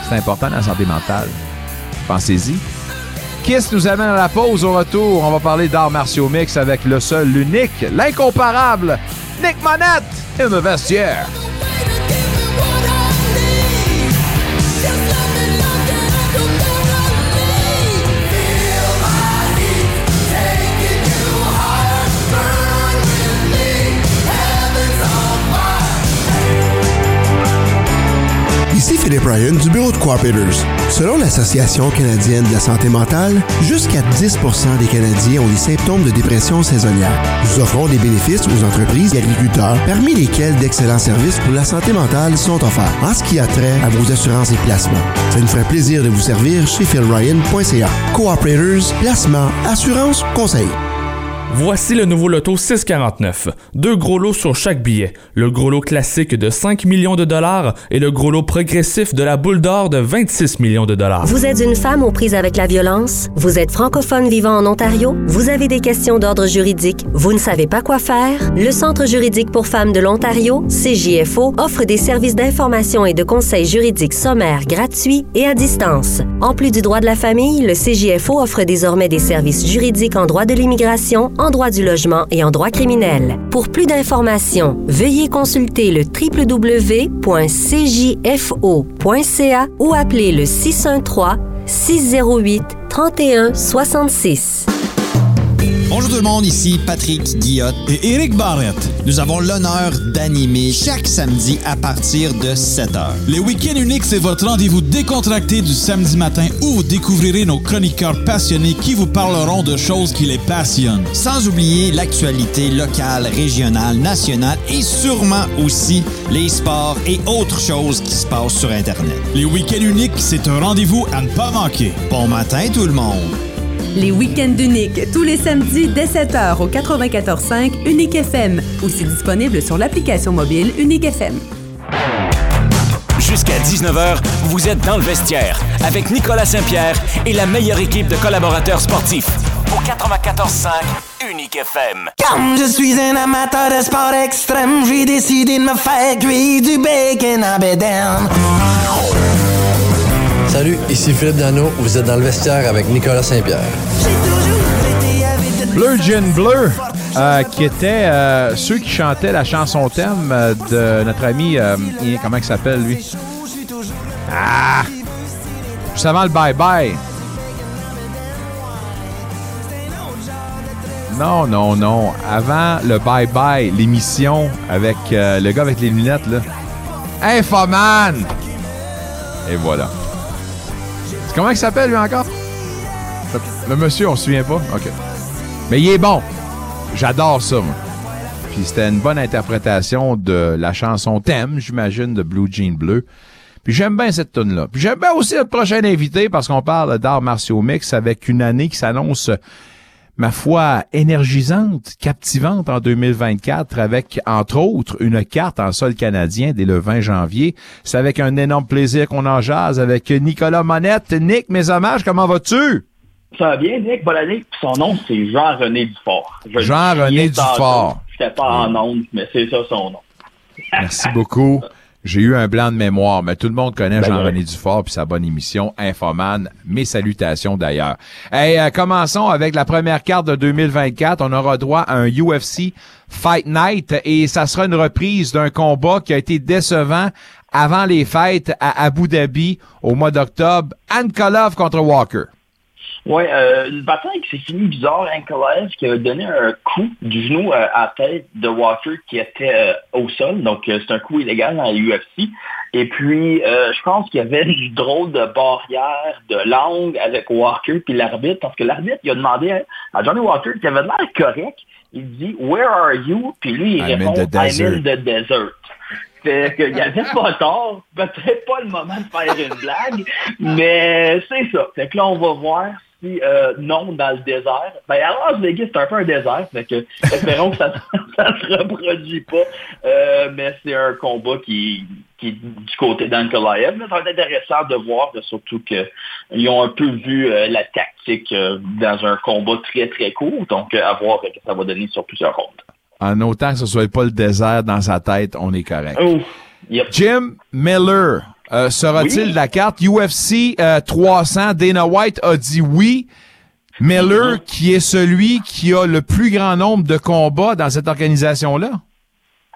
C'est important la santé mentale. Pensez-y. Kiss nous amène à la pause. Au retour, on va parler d'arts martiaux mix avec le seul, l'unique, l'incomparable Nick Monette in the vestiaire.
Ici Philippe Ryan du bureau de Cooperators. Selon l'Association canadienne de la santé mentale, jusqu'à 10 des Canadiens ont des symptômes de dépression saisonnière. Nous offrons des bénéfices aux entreprises et agriculteurs, parmi lesquels d'excellents services pour la santé mentale sont offerts en ce qui a trait à vos assurances et placements. Ça nous ferait plaisir de vous servir chez philryan.ca. Cooperators, placement, assurance, conseil.
Voici le nouveau loto 649. Deux gros lots sur chaque billet. Le gros lot classique de 5 millions de dollars et le gros lot progressif de la boule d'or de 26 millions de dollars.
Vous êtes une femme aux prises avec la violence? Vous êtes francophone vivant en Ontario? Vous avez des questions d'ordre juridique? Vous ne savez pas quoi faire? Le Centre juridique pour femmes de l'Ontario, CJFO, offre des services d'information et de conseils juridiques sommaires gratuits et à distance. En plus du droit de la famille, le CJFO offre désormais des services juridiques en droit de l'immigration, en droit du logement et en droit criminel. Pour plus d'informations, veuillez consulter le www.cjfo.ca ou appeler le 613 608 31 66.
Bonjour tout le monde, ici Patrick Guillotte et Éric Barrette. Nous avons l'honneur d'animer chaque samedi à partir de 7h.
Les week-ends uniques, c'est votre rendez-vous décontracté du samedi matin où vous découvrirez nos chroniqueurs passionnés qui vous parleront de choses qui les passionnent.
Sans oublier l'actualité locale, régionale, nationale et sûrement aussi les sports et autres choses qui se passent sur Internet.
Les week-ends uniques, c'est un rendez-vous à ne pas manquer.
Bon matin tout le monde.
Les week-ends uniques, tous les samedis dès 7h au 94.5 Unique FM. Aussi disponible sur l'application mobile Unique FM.
Jusqu'à 19h, vous êtes dans le vestiaire avec Nicolas Saint-Pierre et la meilleure équipe de collaborateurs sportifs. Au 94.5 Unique FM.
Comme je suis un amateur de sport extrême, j'ai décidé de me faire cuire du bacon en bédaine.
Salut, ici Philippe Dano. Vous êtes dans le vestiaire avec Nicolas Saint-Pierre.
Bleu Gin Bleu, euh, qui était euh, ceux qui chantaient la chanson thème euh, de notre ami, comment il s'appelle lui? Ah! Juste avant le bye-bye. Non, non, non. Avant le bye-bye, l'émission avec le gars avec les lunettes, là. Infoman! Et voilà. Comment il s'appelle, lui, encore? Le monsieur, on se souvient pas? OK. Mais il est bon. J'adore ça, moi. Puis c'était une bonne interprétation de la chanson thème, j'imagine, de Blue Jean Bleu. Puis j'aime bien cette tune là Puis j'aime bien aussi notre prochain invité parce qu'on parle d'art martiaux mix avec une année qui s'annonce ma foi, énergisante, captivante en 2024 avec, entre autres, une carte en sol canadien dès le 20 janvier. C'est avec un énorme plaisir qu'on en jase avec Nicolas Monette. Nick, mes hommages, comment vas-tu?
Ça va bien, Nick. Bonne année. Son nom, c'est Jean-René Dufort.
Jean-René Dufort.
Je pas en ondes, mais c'est ça son nom.
Merci beaucoup. [LAUGHS] J'ai eu un blanc de mémoire, mais tout le monde connaît
Ben
Jean-René Dufort puis sa bonne émission Infoman. Mes salutations d'ailleurs. Hey, euh, commençons avec la première carte de 2024. On aura droit à un UFC Fight Night et ça sera une reprise d'un combat qui a été décevant avant les fêtes à Abu Dhabi au mois d'octobre. Ankolov contre Walker.
Oui, euh, une bataille qui s'est finie bizarre. Ankalaev qui a donné un coup du genou euh, à la tête de Walker qui était euh, au sol. Donc, euh, c'est un coup illégal dans la UFC. Et puis, je pense qu'il y avait [LAUGHS] une drôle de barrière de langue avec Walker puis l'arbitre. Parce que l'arbitre, il a demandé à- à Johnny Walker qui avait l'air correct. Il dit « Where are you? » Puis lui, il
I'm
répond
the «
I'm in the desert. » Fait qu'il n'y avait pas tort, peut-être pas le moment de faire une blague, mais c'est ça. Fait que là, on va voir euh, non dans le désert. Ben à Las Vegas, c'est un peu un désert, fait que [LAUGHS] espérons que ça [LAUGHS] ça se reproduit pas. Euh, mais c'est un combat qui, qui est du côté d'Ankalaev. Mais Ça va être intéressant de voir, surtout qu'ils ont un peu vu euh, la tactique dans un combat très très court. Donc à voir ce que ça va donner sur plusieurs rondes.
En autant que ce soit pas le désert dans sa tête, on est correct.
Yep.
Jim Miller, euh, sera-t-il
Oui.
de la carte? UFC euh, 300? Dana White a dit oui. Miller, qui est celui qui a le plus grand nombre de combats dans cette organisation-là?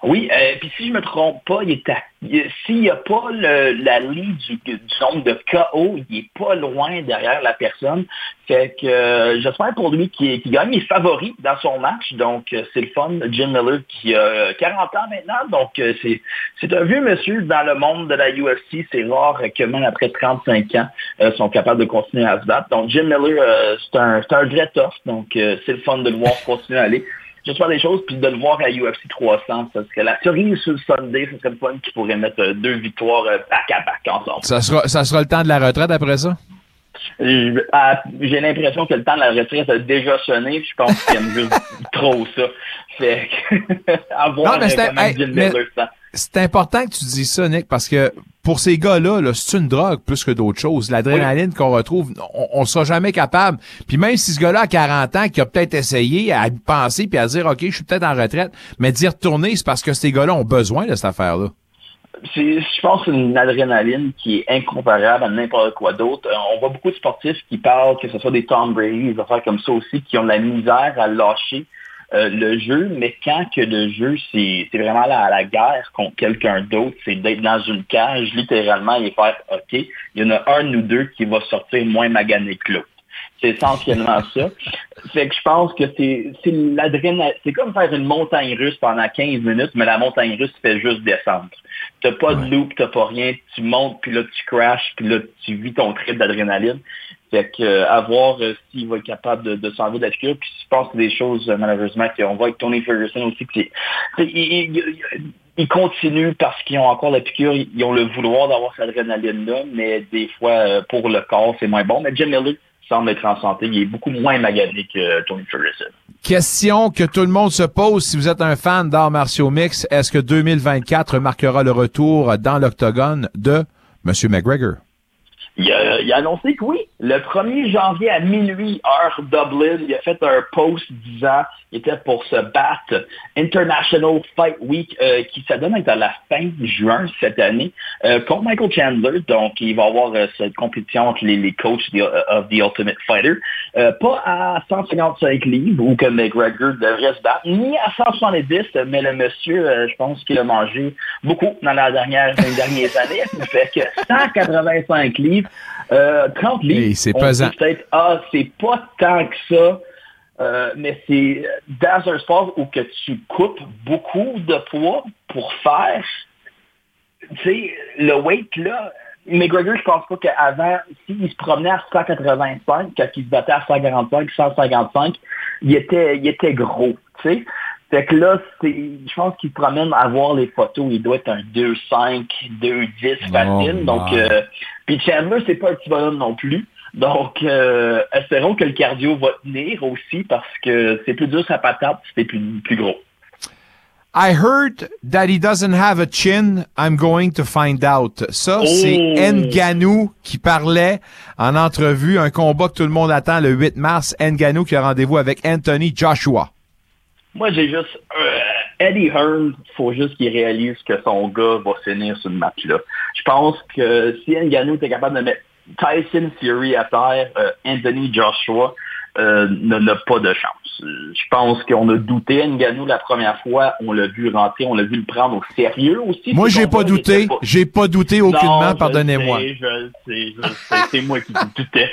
Oui, euh, puis si je me trompe pas, il est à- il- s'il n'y a pas le- la ligne du, du nombre de KO, il est pas loin derrière la personne. Fait que euh, j'espère pour lui qu'il qu'il gagne. Il est favori dans son match, donc euh, c'est le fun. Jim Miller qui a 40 ans maintenant, donc euh, c'est c'est un vieux monsieur dans le monde de la UFC. C'est rare que même après 35 ans, euh, sont capables de continuer à se battre. Donc Jim Miller, euh, c'est un, c'est un vrai tough, donc euh, c'est le fun de le voir continuer à aller. J'espère des choses, puis de le voir à UFC 300, ça serait la cerise sur le Sunday, ce serait le fun qui pourrait mettre euh, deux victoires euh, back à back ensemble.
Ça sera, ça sera le temps de la retraite après ça?
Ah, J'ai l'impression que le temps de la retraite a déjà sonné, puis je pense qu'il aime juste [LAUGHS] trop ça. Fait que, [LAUGHS] à voir
Non, mais
euh,
hey, mais-. C'est important que tu dises ça, Nick, parce que pour ces gars-là, là, c'est une drogue plus que d'autres choses. L'adrénaline qu'on retrouve, on, on sera jamais capable. Puis même si ce gars-là a 40 ans, qui a peut-être essayé à penser puis à dire, OK, je suis peut-être en retraite, mais d'y retourner, c'est parce que ces gars-là ont besoin de cette affaire-là.
C'est- je pense que c'est une adrénaline qui est incomparable à n'importe quoi d'autre. Euh, On voit beaucoup de sportifs qui parlent, que ce soit des Tom Brady, des affaires comme ça aussi, qui ont de la misère à lâcher euh, le jeu, mais quand que le jeu, c'est c'est vraiment la, la guerre contre quelqu'un d'autre, c'est d'être dans une cage, littéralement, et faire OK, il y en a un ou deux qui va sortir moins magané que l'autre. C'est essentiellement ça. Fait que je pense que c'est c'est l'adrénaline. C'est comme faire une montagne russe pendant 15 minutes, mais la montagne russe fait juste descendre. T'as pas de loop, t'as pas rien, tu montes, puis là tu crashes, puis là tu vis ton trip d'adrénaline. Fait que euh, à voir euh, s'il va être capable de, s'enlever de la piqûre. Puis je pense que des choses, euh, malheureusement, qu'on voit avec Tony Ferguson aussi, il, continue parce qu'ils ont encore la piqûre, ils ils ont le vouloir d'avoir cette adrénaline-là, mais des fois, euh, pour le corps, c'est moins bon. Mais Jim Miller semble être en santé, il est beaucoup moins magané que Tony Ferguson.
Question que tout le monde se pose si vous êtes un fan d'arts martiaux mix, est-ce que 2024 marquera le retour dans l'octogone de M. McGregor?
Il a, annoncé que oui, le 1er janvier à minuit, heure Dublin, il a fait un post disant qu'il était pour se battre International Fight Week euh, qui se donne à la fin juin cette année euh, contre Michael Chandler. Donc, il va avoir euh, cette compétition entre les, les coachs the- of the Ultimate Fighter. Euh, pas à 155 livres où que McGregor devrait se battre, ni à 170, mais le monsieur, euh, je pense qu'il a mangé beaucoup dans, la dernière, les dernières [LAUGHS] années. Il fait que 185 livres, euh, 30 livres.
Hey, c'est pesant.
peut-être, ah, c'est pas tant que ça. Euh, mais c'est dans un sport où que tu coupes beaucoup de poids pour faire, tu sais, le weight là, McGregor, je pense pas qu'avant, s'il se promenait à 185, quand il se battait à 145, 155, il était, il était gros, tu sais. Fait que là, c'est, je pense qu'il promène à voir les photos, il doit être un 2-5, 2-10 facile. donc, euh, puis Chandler, c'est pas un petit bonhomme non plus. Donc, euh, espérons que le cardio va tenir aussi parce que c'est plus dur sa patate c'est plus, plus gros.
I heard that he doesn't have a chin. I'm going to find out. Ça,
Oh.
c'est Nganou qui parlait en entrevue, un combat que tout le monde attend le 8 mars. Nganou qui a rendez-vous avec Anthony Joshua.
Moi, j'ai juste... euh, Eddie Hearn, faut juste qu'il réalise que son gars va finir ce match-là. Je pense que si Ngannou était capable de mettre Tyson Fury à terre, euh, Anthony Joshua euh, n'a pas de chance. Je pense qu'on a douté Ngannou la première fois, on l'a vu rentrer, on l'a vu le prendre au sérieux aussi.
Moi, j'ai pas douté.
pas-
J'ai pas douté aucunement, pardonnez-moi.
sais, Je le sais, je le sais, c'est moi qui doutais.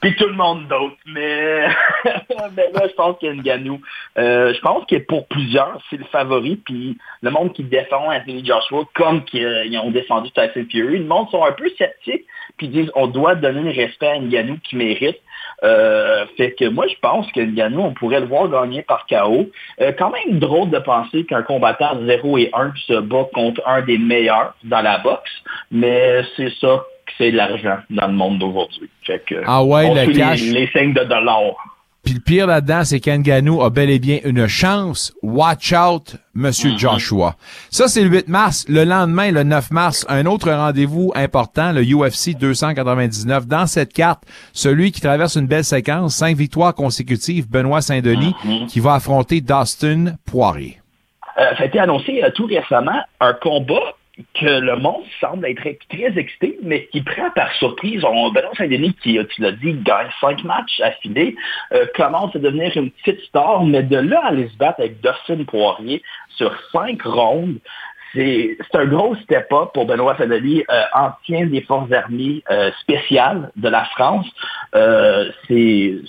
Puis tout le monde d'autre. Mais, [LAUGHS] mais là, je pense qu'Nganou, euh, je pense que pour plusieurs, c'est le favori. Puis le monde qui défend Anthony Joshua, comme qu'ils ont défendu Tyson Fury, le monde sont un peu sceptiques. Puis disent, on doit donner le respect à Nganou qui mérite. Euh, fait que moi, je pense que Ngannou, on pourrait le voir gagner par KO. Euh, quand même drôle de penser qu'un combattant 0 et 1 se bat contre un des meilleurs dans la boxe, mais c'est ça que c'est de l'argent dans le monde d'aujourd'hui. Fait que
Ah ouais,
on
le
suit
cash.
Les, les signes de dollars.
Puis le pire là-dedans, c'est qu'Nganou a bel et bien une chance. Watch out, Monsieur
Mm-hmm.
Joshua. Ça, c'est le 8 mars. Le lendemain, le 9 mars, un autre rendez-vous important, le UFC 299. Dans cette carte, celui qui traverse une belle séquence, cinq victoires consécutives, Benoît Saint-Denis,
Mm-hmm.
qui va affronter Dustin Poirier.
Euh, ça a été annoncé euh, tout récemment un combat que le monde semble être très excité, mais qui prend par surprise. On, Benoît Saint-Denis, qui, euh, tu l'as dit, gagne cinq matchs affilés, euh, commence à devenir une petite star, mais de là à se battre avec Dustin Poirier sur cinq rondes, c'est un gros step-up pour Benoît Saint-Denis, euh, ancien des forces armées euh, spéciales de la France. Euh, j'ai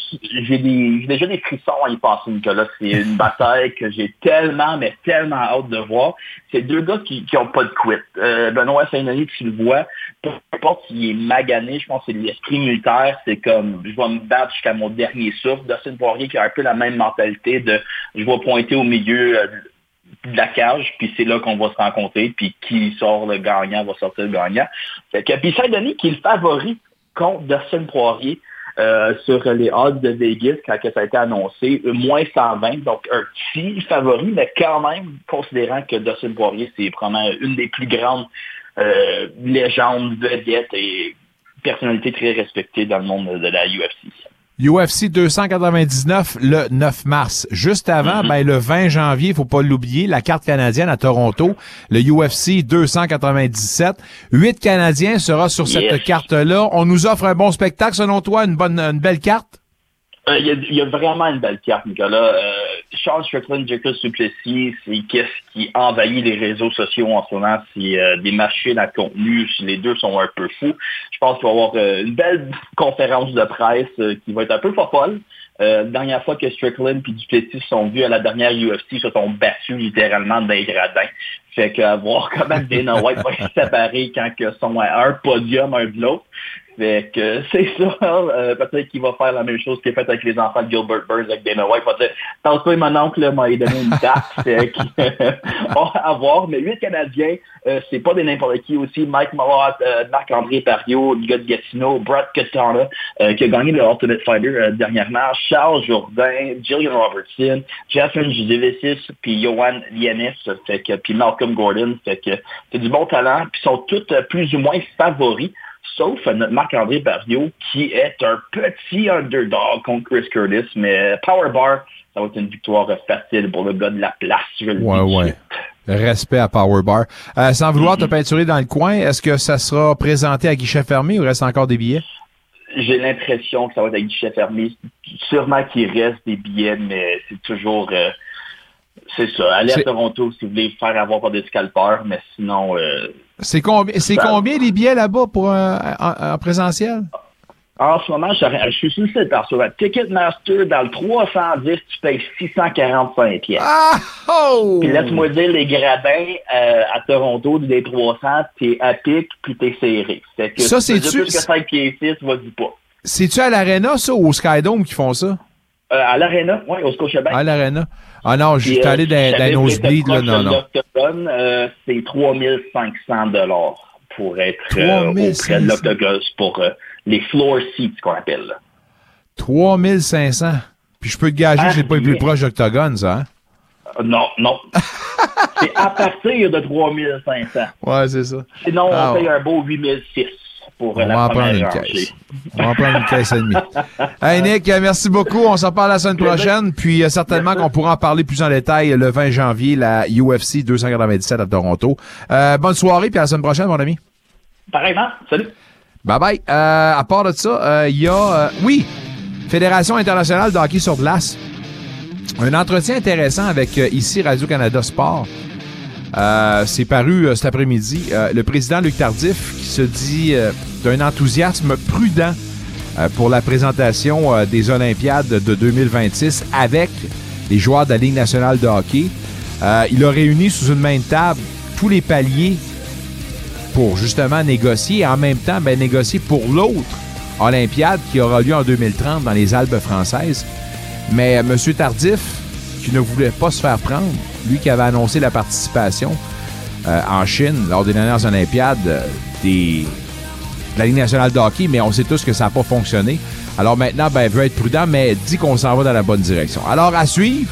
déjà des frissons à y penser, Nicolas. C'est une [LAUGHS] bataille que j'ai tellement, mais tellement hâte de voir. C'est deux gars qui qui ont pas de quit. Euh, Benoît Saint-Denis, tu le vois, peu importe s'il est magané, je pense que c'est l'esprit militaire, c'est comme je vais me battre jusqu'à mon dernier souffle. Dustin Poirier qui a un peu la même mentalité de je vais pointer au milieu euh, de la cage, puis c'est là qu'on va se rencontrer, puis qui sort le gagnant va sortir le gagnant. Fait que, puis Saint-Denis qui est le favori contre Dustin Poirier euh, sur les odds de Vegas quand ça a été annoncé, moins 120, donc un petit favori, mais quand même, considérant que Dustin Poirier, c'est probablement une des plus grandes euh, légendes, vedettes et personnalités très respectées dans le monde de la UFC.
UFC 299 le 9 mars. Juste avant, ben, le 20 janvier, faut pas l'oublier, la carte canadienne à Toronto, le UFC 297. Huit Canadiens sera sur cette carte-là. On nous offre un bon spectacle, selon toi, une bonne, une belle carte?
Euh, Il y, a- vraiment une belle carte, Nicolas. Euh, Charles Strickland, Jacob Suplessis, c'est qu'est-ce qui envahit les réseaux sociaux en ce moment? C'est euh, des machines à contenu. Les deux sont un peu fous. Je pense qu'il va y avoir une belle conférence de presse qui va être un peu folle. Euh, dernière fois que Strickland et Duplessis sont vus à la dernière UFC, ils se sont battus littéralement des gradins. Fait que voir [LAUGHS] comment Dana White va se séparer quand ils sont à un podium, un de l'autre. Fait que [LAUGHS] c'est ça. euh, Peut-être qu'il va faire la même chose qu'il a fait avec les enfants de Gilbert Burns avec Dana White. Va dire, Tente-toi, mon oncle m'a donné une date. [LAUGHS] fait que, [LAUGHS] on va à voir. Mais huit Canadiens, euh, c'est pas des n'importe qui aussi. Mike Mallott, euh, Marc-André Pario, le gars de Gatineau, Brad Katana, euh, qui a gagné le Ultimate Fighter dernièrement, Charles Jourdain, Jillian Robertson, Jasmine Judevicis, puis Johan Lianis, fait que, puis Malcolm Gordon. Fait que c'est du bon talent. Puis ils sont tous plus ou moins favoris sauf notre Marc-André Barrio, qui est un petit underdog contre Chris Curtis, mais Power Bar, ça va être une victoire facile pour le gars de la place, je le
Ouais,
dis.
ouais. Respect à Powerbar. Euh, sans vouloir te peinturer dans le coin, est-ce que ça sera présenté à guichet fermé ou reste encore des billets?
J'ai l'impression que ça va être avec guichet fermé. Sûrement qu'il reste des billets, mais c'est toujours... euh, c'est ça. Allez à
C'est-
Toronto si vous voulez faire avoir par des scalpers, mais sinon... euh,
C'est combien, c'est combien les billets là-bas pour un, en, en présentiel?
En ce moment, je, je suis sur le site, parce que Ticketmaster, dans le 310, tu payes 645 pièces.
Ah! Oh!
Puis laisse-moi dire, les gradins euh, à Toronto, des 300, t'es à pic, puis t'es serré. Fait que
Ça,
si tu plus que 5 pieds 6, vas-y pas.
C'est-tu à l'Arena, ça, ou au Skydome qui font ça?
Euh, à l'Arena, oui, au Scotiabank.
À l'Arena. Ah non, je suis
euh,
allé dans, nos speeds, là, non, non.
euh, c'est 3500 dollars pour être euh,
3500.
auprès de l'Octogone pour euh, les floor seats qu'on appelle. là.
3500. Puis je peux te gager
Ah,
que c'est pas le plus proche d'Octogone, ça, hein?
Euh, non, non. c'est à partir de 3500.
Ouais, c'est ça.
Sinon,
Ah,
on paye
ouais.
un beau 8006 pour euh,
On va en prendre une caisse. On va en prendre une caisse et demie. [LAUGHS] Hey Nick, merci beaucoup. On s'en parle la semaine prochaine. Puis euh, certainement qu'on pourra en parler plus en détail le 20 janvier, la UFC 297 à Toronto. Euh, bonne soirée, puis à la semaine prochaine, mon ami.
Pareillement. Salut.
Bye bye. Euh, à part de ça, euh, il y a, euh, oui, Fédération internationale de hockey sur glace. Un entretien intéressant avec euh, ici Radio-Canada Sport. Euh, c'est paru euh, cet après-midi. Euh, le président Luc Tardif qui se dit d'un enthousiasme prudent pour la présentation des Olympiades de 2026 avec les joueurs de la Ligue nationale de hockey. Il a réuni sous une même table tous les paliers pour justement négocier et en même temps ben, négocier pour l'autre Olympiade qui aura lieu en 2030 dans les Alpes françaises. Mais M. Tardif, qui ne voulait pas se faire prendre, lui qui avait annoncé la participation euh, en Chine lors des dernières Olympiades euh, de la Ligue nationale de hockey, mais on sait tous que ça n'a pas fonctionné. Alors maintenant, ben, il veut être prudent, mais dit qu'on s'en va dans la bonne direction. Alors à suivre,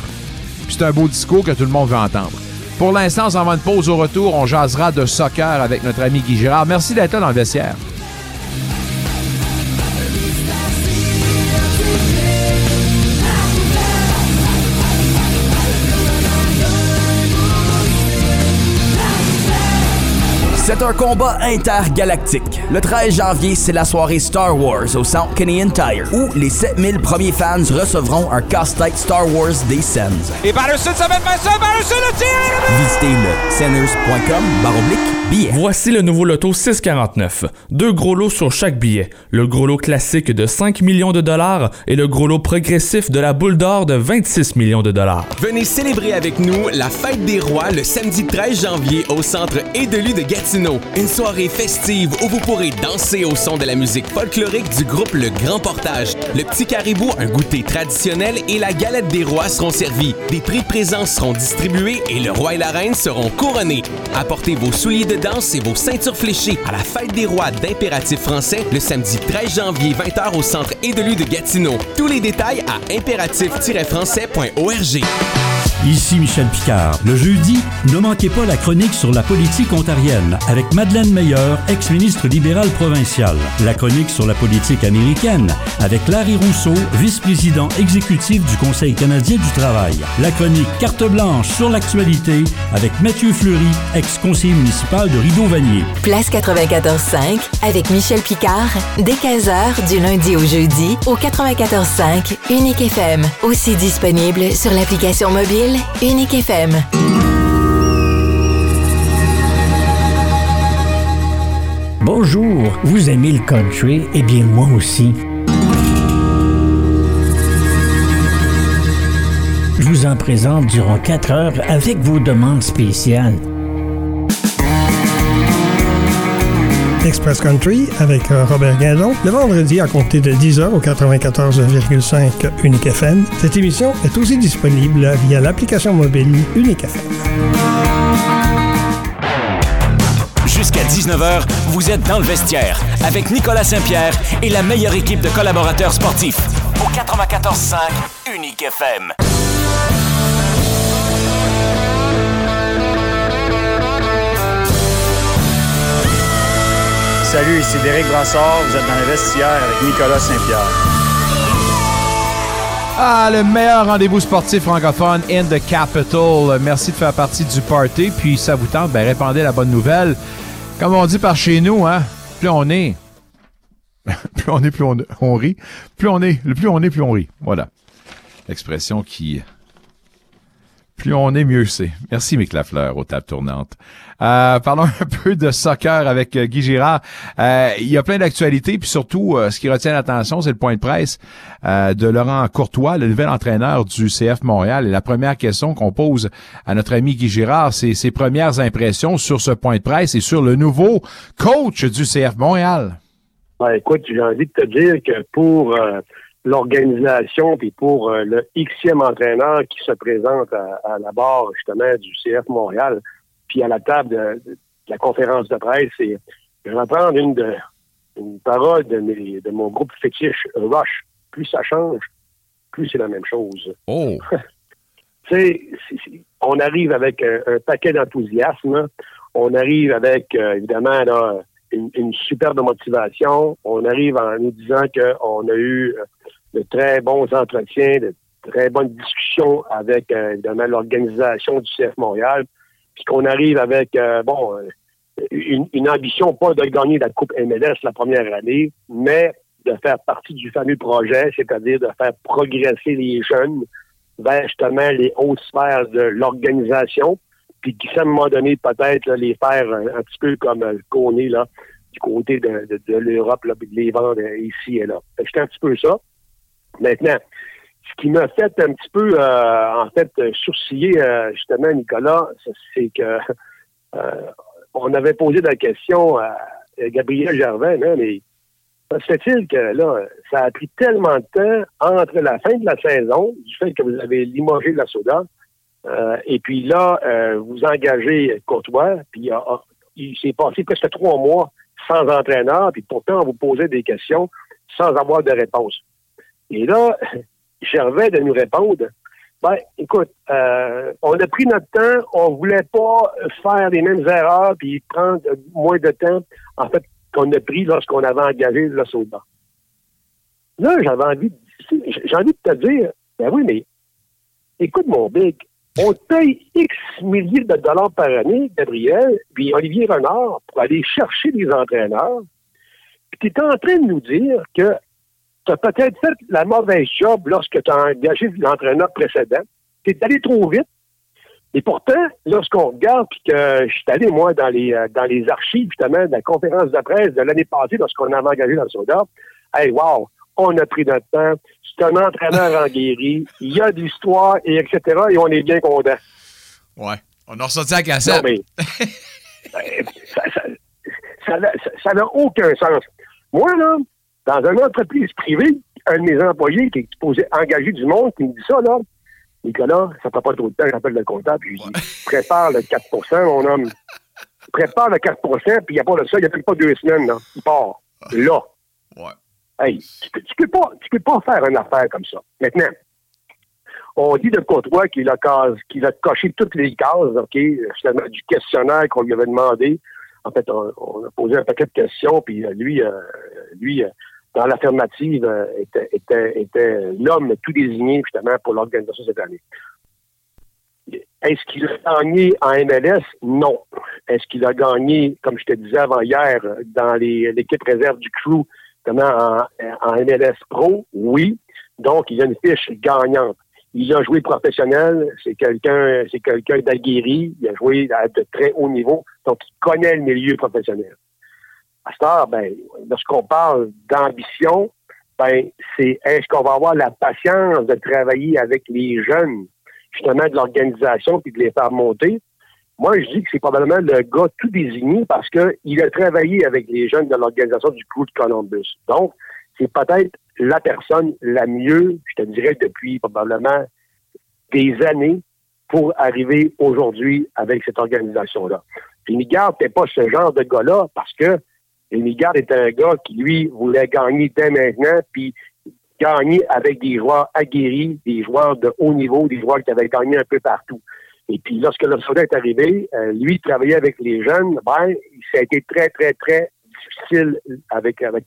c'est un beau discours que tout le monde veut entendre. Pour l'instant, on s'en va une pause au retour. On jasera de soccer avec notre ami Guy Girard. Merci d'être là dans le vestiaire.
C'est un combat intergalactique. Le 13 janvier, c'est la soirée Star Wars au Centre Canadian Tire, où les 7000 premiers fans recevront un casse-tête Star Wars des Sens.
Et Patterson, ça va être ça, Patterson le tir!
Visitez le senners.com baroblique billet.
Voici le nouveau loto 649. Deux gros lots sur chaque billet. Le gros lot classique de 5 millions de dollars et le gros lot progressif de la boule d'or de 26 millions de dollars.
Venez célébrer avec nous la Fête des Rois le samedi 13 janvier au Centre Édelu de Gatineau. Une soirée festive où vous pourrez danser au son de la musique folklorique du groupe Le Grand Portage. Le Petit Caribou, un goûter traditionnel et la Galette des Rois seront servis. Des prix de présence seront distribués et le roi et la reine seront couronnés. Apportez vos souliers de danse et vos ceintures fléchées à la Fête des Rois d'Impératif français le samedi 13 janvier 20h au Centre Édelu de Gatineau. Tous les détails à impératif-français.org.
Ici Michel Picard. Le jeudi, ne manquez pas la chronique sur la politique ontarienne avec Madeleine Meilleur, ex-ministre libéral provincial. La chronique sur la politique américaine avec Larry Rousseau, vice-président exécutif du Conseil canadien du travail. La chronique carte blanche sur l'actualité avec Mathieu Fleury, ex-conseiller municipal de Rideau-Vanier.
Place 94.5 avec Michel Picard, dès 15h du lundi au jeudi au 94.5 Unique FM. Aussi disponible sur l'application mobile Unique FM.
Bonjour, vous aimez le country? Eh bien, moi aussi. Je vous en présente durant 4 heures avec vos demandes spéciales.
Express Country avec euh, Robert Guindon, le vendredi à compter de 10h au 94,5 Unique FM. Cette émission est aussi disponible via l'application mobile Unique FM.
Jusqu'à 19h, vous êtes dans le vestiaire avec Nicolas Saint-Pierre et la meilleure équipe de collaborateurs sportifs. Au 94.5 Unique FM.
Salut, ici Derek Brassard. Vous êtes dans le vestiaire avec Nicolas Saint-Pierre.
Ah, le meilleur rendez-vous sportif francophone in the capital. Merci de faire partie du party. Puis, ça vous tente, ben, répandez la bonne nouvelle. Comme on dit par chez nous, hein, plus on est, [LAUGHS] plus on est, plus on, on rit. Plus on est, plus on est, plus on rit. Voilà. L'expression qui, plus on est, mieux c'est. Merci, Mick Lafleur, aux tables tournantes. Euh, parlons un [LAUGHS] peu de soccer avec euh, Guy Girard. Euh, il y a plein d'actualités, puis surtout, euh, ce qui retient l'attention, c'est le point de presse euh, de Laurent Courtois, le nouvel entraîneur du CF Montréal. Et la première question qu'on pose à notre ami Guy Girard, c'est ses premières impressions sur ce point de presse et sur le nouveau coach du CF Montréal.
Ouais, écoute, j'ai envie de te dire que pour
l'organisation, puis pour euh, le Xème entraîneur qui se présente à, la barre, justement, du CF Montréal, puis à la table de, la conférence de presse, et je vais prendre une, de, une parole de, de mon groupe fétiche, Rush. Plus ça change, plus c'est la même chose.
Oh! [LAUGHS]
tu sais, on arrive avec un, paquet d'enthousiasme. On arrive avec, euh, évidemment, là, une, une, superbe motivation. On arrive en nous disant qu'on a eu euh, de très bons entretiens, de très bonnes discussions avec, euh, évidemment, l'organisation du CF Montréal, puis qu'on arrive avec, euh, bon, une, une, ambition pas de gagner la Coupe MLS la première année, mais de faire partie du fameux projet, c'est-à-dire de faire progresser les jeunes vers justement les hautes sphères de l'organisation, puis qui, à un moment donné, peut-être les faire un, petit peu comme qu'on est là, du côté de, de, l'Europe, de les vendre ici et là. C'était un petit peu ça. Maintenant, ce qui m'a fait un petit peu, euh, en fait, sourciller, euh, justement, Nicolas, c'est que euh, on avait posé la question à Gabriel Gervais, hein, mais ça se fait-il que là, ça a pris tellement de temps entre la fin de la saison, du fait que vous avez limogé la soda, et puis là, vous engagez Courtois, puis il s'est passé presque trois mois sans entraîneur, puis pourtant on vous posait des questions sans avoir de réponse. Et là, Gervais de nous répondre, ben, écoute, euh, on a pris notre temps, on voulait pas faire les mêmes erreurs puis prendre moins de temps, en fait, qu'on a pris lorsqu'on avait engagé le soldat. Là, j'avais envie, j'ai envie de te dire, ben oui, mais écoute mon big, on paye X milliers de dollars par année, Gabriel, puis Olivier Renard, pour aller chercher des entraîneurs. Puis tu es en train de nous dire que tu as peut-être fait la mauvaise job lorsque tu as engagé l'entraîneur précédent. Tu es allé trop vite. Et pourtant, lorsqu'on regarde, puis que je suis allé, moi, dans les, euh, dans les archives, justement, de la conférence de presse de l'année passée, lorsqu'on avait engagé dans le soldat, hey, wow, on a pris notre temps. C'est un entraîneur en guéri. Il y a de l'histoire, et etc. Et on est bien content.
Ouais. On a ressorti la cassette.
Non, mais, [LAUGHS] ça n'a aucun sens. Moi, là, dans une entreprise privée, un de mes employés qui est supposé engager du monde, qui me dit ça, là, Nicolas, ça prend pas trop de temps, j'appelle le comptable, puis je dis, prépare le 4 mon homme. Prépare le 4% puis il n'y a pas de ça, il n'y a même pas deux semaines, là. Il part. Là.
Ouais.
Hey, tu peux, peux pas, tu peux pas faire une affaire comme ça. Maintenant, on dit de Côtois qu'il a, qu'il a coché toutes les cases, OK, justement, du questionnaire qu'on lui avait demandé. En fait, on, a posé un paquet de questions, puis euh, lui, euh, lui, euh, dans l'affirmative, était, était, était l'homme tout désigné, justement, pour l'organisation cette année. Est-ce qu'il a gagné en MLS? Non. Est-ce qu'il a gagné, comme je te disais avant hier, dans l'équipe réserve du crew en, en MLS Pro? Oui. Donc, il a une fiche gagnante. Il a joué professionnel, c'est quelqu'un, c'est quelqu'un d'aguerri, il a joué à de très haut niveau, donc il connaît le milieu professionnel. À ce temps, ben, lorsqu'on parle d'ambition, ben, c'est est-ce qu'on va avoir la patience de travailler avec les jeunes, justement, de l'organisation, puis de les faire monter? Moi, je dis que c'est probablement le gars tout désigné parce qu'il a travaillé avec les jeunes de l'organisation du Crew de Columbus. Donc, c'est peut-être la personne la mieux, je te dirais, depuis probablement des années pour arriver aujourd'hui avec cette organisation-là. Puis Migard n'était pas ce genre de gars-là parce que Migard est un gars qui, lui, voulait gagner dès maintenant, puis gagner avec des joueurs aguerris, des joueurs de haut niveau, des joueurs qui avaient gagné un peu partout. Et puis, lorsque le soldat est arrivé, euh, lui, travailler avec les jeunes, ben, ça a été très, très, très difficile avec, avec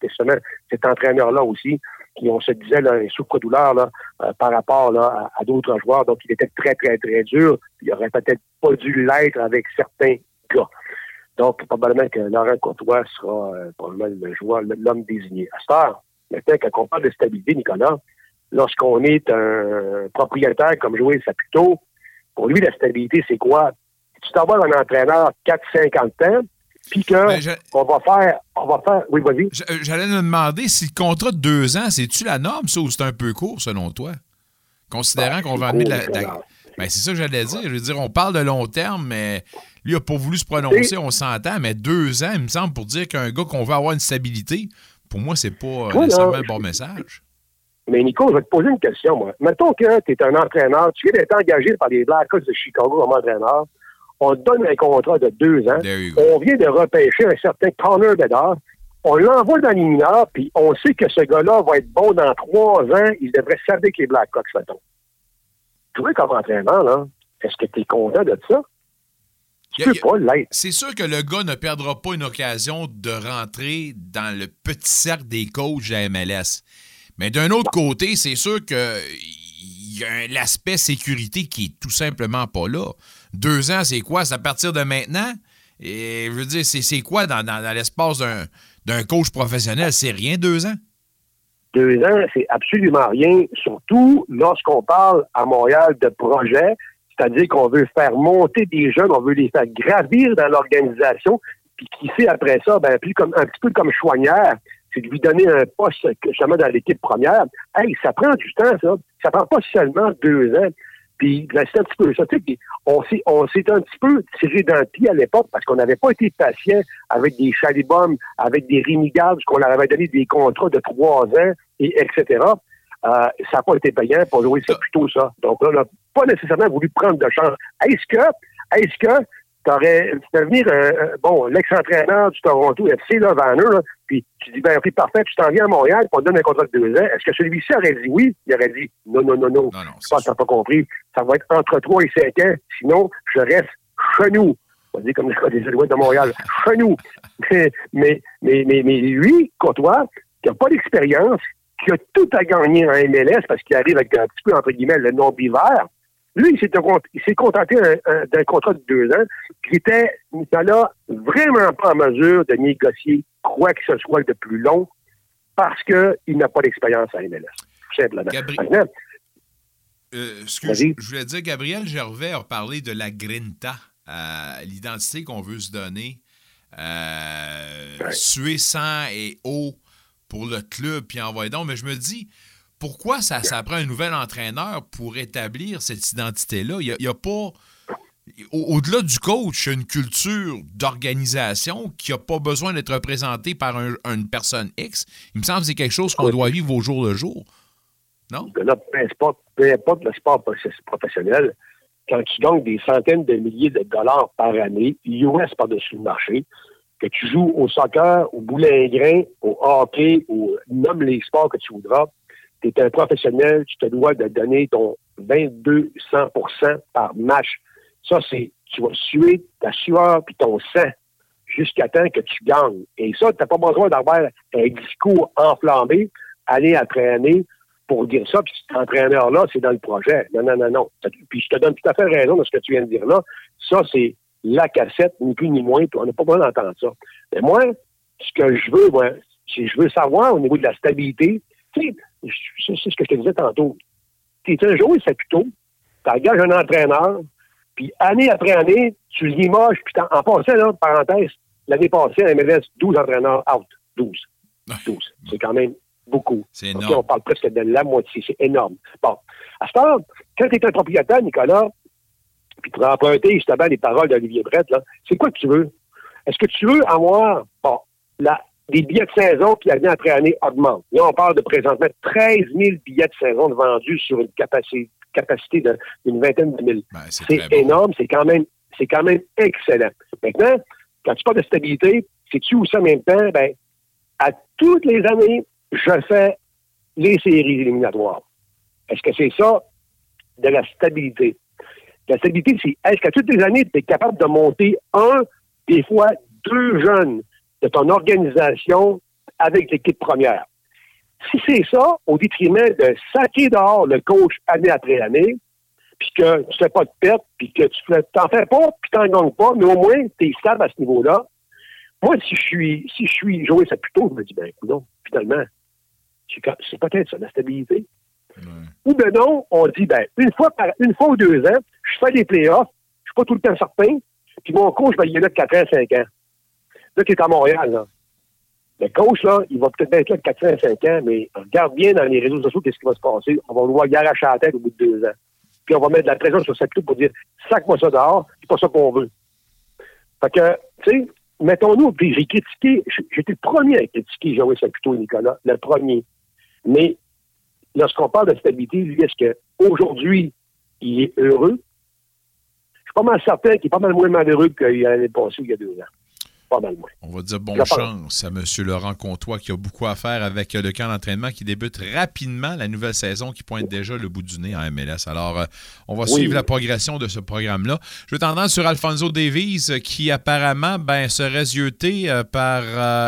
cet entraîneur-là aussi, qui, on se disait, là, souffre-douleur là, euh, par rapport là, à, d'autres joueurs. Donc, il était très, très, très dur. Il aurait peut-être pas dû l'être avec certains gars. Donc, probablement que Laurent Courtois sera euh, probablement le joueur, l'homme désigné. À ce heure, maintenant, quand on parle de stabilité, Nicolas, lorsqu'on est un propriétaire comme Joël Saputo, pour lui, la stabilité, c'est quoi? Tu t'en vas un entraîneur 4-50 ans, puis que ben, on va faire, on va faire. Oui, vas-y.
J'allais me demander si le contrat de deux ans, c'est-tu la norme, ça, ou c'est un peu court selon toi? Considérant ben, qu'on va amener de la. Ben, c'est ça que j'allais dire. Je veux dire, on parle de long terme, mais lui n'a pas voulu se prononcer, on s'entend, mais deux ans, il me semble, pour dire qu'un gars qu'on veut avoir une stabilité, pour moi, c'est pas nécessairement un bon message.
Mais Nico, je vais te poser une question, moi. Mettons que tu es un entraîneur, tu viens d'être engagé par les Blackhawks de Chicago comme entraîneur. On te donne un contrat de deux ans. On vient de repêcher un certain Connor Bedard. On l'envoie dans les mineurs, puis on sait que ce gars-là va être bon dans trois ans. Il devrait servir avec les Blackhawks, mettons. Toi, comme entraîneur, là, est-ce que tu es content de ça? Tu peux pas l'être.
C'est sûr que le gars ne perdra pas une occasion de rentrer dans le petit cercle des coachs de la MLS. Mais d'un autre côté, c'est sûr que il y a l'aspect sécurité qui est tout simplement pas là. Deux ans, c'est quoi? C'est à partir de maintenant? Et je veux dire, c'est quoi dans, dans, l'espace d'un coach professionnel? C'est rien, deux ans?
Deux ans, c'est absolument rien, surtout lorsqu'on parle à Montréal de projet, c'est-à-dire qu'on veut faire monter des jeunes, on veut les faire gravir dans l'organisation, puis qui sait après ça, ben, plus comme, un petit peu comme Chouanière, c'est de lui donner un poste justement dans l'équipe première. Hey, ça prend du temps, ça. Ça prend pas seulement deux ans. Puis ben, c'est un petit peu ça. on s'est, on s'est un petit peu tiré d'un pied à l'époque parce qu'on n'avait pas été patient avec des Chalibom, avec des Rémi parce qu'on leur avait donné des contrats de trois ans, et etc. Euh, ça n'a pas été payant pour jouer, c'est plutôt ça. Donc là, n'a pas nécessairement voulu prendre de chance. Est-ce que, est-ce que t'aurais fait venir, euh, euh, bon, l'ex-entraîneur du Toronto FC, là, Vanner, là, puis tu dis, ben, parfait, tu t'en viens à Montréal, puis on te donne un contrat de deux ans. Est-ce que celui-ci aurait dit oui? Il aurait dit, non, non, non, non. non, je pense que t'as pas compris. Ça va être entre trois et cinq ans, sinon, je reste chez nous. On va dire comme des Alouettes de Montréal, [LAUGHS] chez nous. Mais, mais, mais, mais, mais lui, toi, qui n'a pas d'expérience, qui a tout à gagner en MLS parce qu'il arrive avec un petit peu, entre guillemets, le nom bivert, lui, il s'est contenté d'un contrat de deux ans qui était, là, vraiment pas en mesure de négocier quoi que ce soit de plus long parce qu'il n'a pas d'expérience à MLS. Tout simplement.
Euh, excusez, je voulais dire, Gabriel Gervais a parlé de la grinta, euh, l'identité qu'on veut se donner. Euh, Suer sang et eau pour le club, puis envoyer donc. Mais je me dis, pourquoi ça, ça prend un nouvel entraîneur pour établir cette identité-là? Il n'y a, pas. Au-delà du coach, une culture d'organisation qui n'a pas besoin d'être représentée par une personne X. Il me semble que c'est quelque chose qu'on doit vivre au jour le jour. Non?
peu, importe, le sport professionnel, quand tu gagnes des centaines de milliers de dollars par année, US par-dessus le marché, que tu joues au soccer, au boulingrin, au hockey, ou nomme les sports que tu voudras, tu es un professionnel, tu te dois de donner ton 2200% par match. Ça, c'est, tu vas suer ta sueur puis ton sang jusqu'à temps que tu gagnes. Et ça, tu n'as pas besoin d'avoir un discours enflammé, année après année, pour dire ça, puis cet entraîneur-là, c'est dans le projet. Non, non, non, non. Puis je te donne tout à fait raison de ce que tu viens de dire là. Ça, c'est la cassette, ni plus ni moins, on n'a pas besoin d'entendre ça. Mais moi, ce que je veux, moi, c'est je veux savoir au niveau de la stabilité, tu sais, c'est ce que je te disais tantôt. Tu es un joueur Saputo, tu engages un entraîneur, puis année après année, tu limoges, puis en, passant, là, parenthèse, l'année passée, me laisse 12 entraîneurs out. 12. 12. C'est quand même beaucoup.
C'est énorme.
on parle presque de la moitié. C'est énorme. Bon. À ce temps, quand tu es un propriétaire, Nicolas, puis tu vas emprunter justement les paroles d'Olivier Brett, c'est quoi que tu veux? Est-ce que tu veux avoir, bon, la, les billets de saison qui, année après année, augmentent. Là, on parle de présentement 13 000 billets de saison vendus sur une capacité, capacité d'une vingtaine de mille.
Ben,
c'est énorme, c'est quand même c'est quand même excellent. Maintenant, quand tu parles de stabilité, c'est-tu aussi en même temps, ben, à toutes les années, je fais les séries éliminatoires. Est-ce que c'est ça? De la stabilité? La stabilité, c'est est-ce qu'à toutes les années, tu es capable de monter un, des fois deux jeunes? De ton organisation avec l'équipe première. Si c'est ça, au détriment de saquer dehors le coach année après année, puis que tu fais pas de perte, puis que tu t'en fais pas, puis t'en gagnes pas, mais au moins, tu es stable à ce niveau-là. Moi, si je suis, si je suis joué ça plutôt, je me dis, ben, non, finalement, c'est peut-être ça, la stabilité. Ou ben non, on dit, ben, une fois par, une fois ou deux ans, je fais des playoffs, je suis pas tout le temps certain, puis mon coach, ben, il est là de 4 ans, 5 ans. Là, tu es à Montréal, là. Le coach, là, il va peut-être être là de 4 à 5 ans, mais regarde bien dans les réseaux sociaux qu'est-ce qui va se passer. On va le voir arracher la tête au bout de deux ans. Puis on va mettre de la pression sur sa pour dire sac-moi ça dehors, c'est pas ça qu'on veut. Fait que, tu sais, mettons-nous, puis j'ai critiqué, j'étais le premier à critiquer Joël Saputo et Nicolas, le premier. Mais lorsqu'on parle de stabilité, lui, est-ce qu'aujourd'hui, il est heureux? Je suis pas mal certain qu'il est pas mal moins malheureux qu'il l'année passée il y a deux ans. Pas mal moins.
On va dire bonne chance à M. Laurent Comtois qui a beaucoup à faire avec le camp d'entraînement qui débute rapidement la nouvelle saison qui pointe déjà le bout du nez en MLS. Alors, euh, on va suivre la progression de ce programme-là. Je veux t'entendre sur Alfonso Davies euh, qui apparemment ben, serait zioté euh, par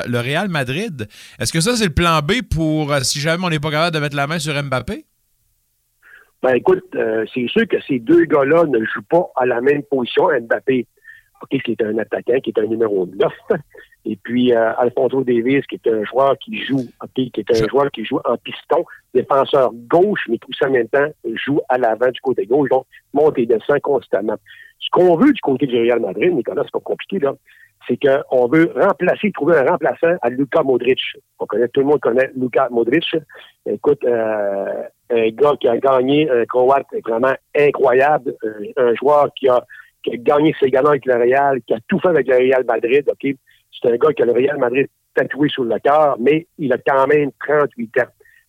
le Real Madrid. Est-ce que ça, c'est le plan B pour si jamais on n'est pas capable de mettre la main sur Mbappé?
Ben écoute, c'est sûr que ces deux gars-là ne jouent pas à la même position. Mbappé Qui est un attaquant, qui est un numéro 9. Et puis euh, Alfonso Davis, qui est un joueur qui joue, qui est un joueur qui joue en piston, défenseur gauche, mais tout ça en même temps joue à l'avant du côté gauche, donc monte et descend constamment. Ce qu'on veut du côté du Real Madrid, Nicolas, c'est pas compliqué, là, c'est qu'on veut remplacer, trouver un remplaçant à Luka Modric. On connaît, tout le monde connaît Luka Modric. Écoute, euh, un gars qui a gagné un Croate vraiment incroyable, un joueur qui a qui a gagné ses galons avec le Real, qui a tout fait avec le Real Madrid, OK? C'est un gars qui a le Real Madrid tatoué sur le cœur, mais il a quand même 38 ans.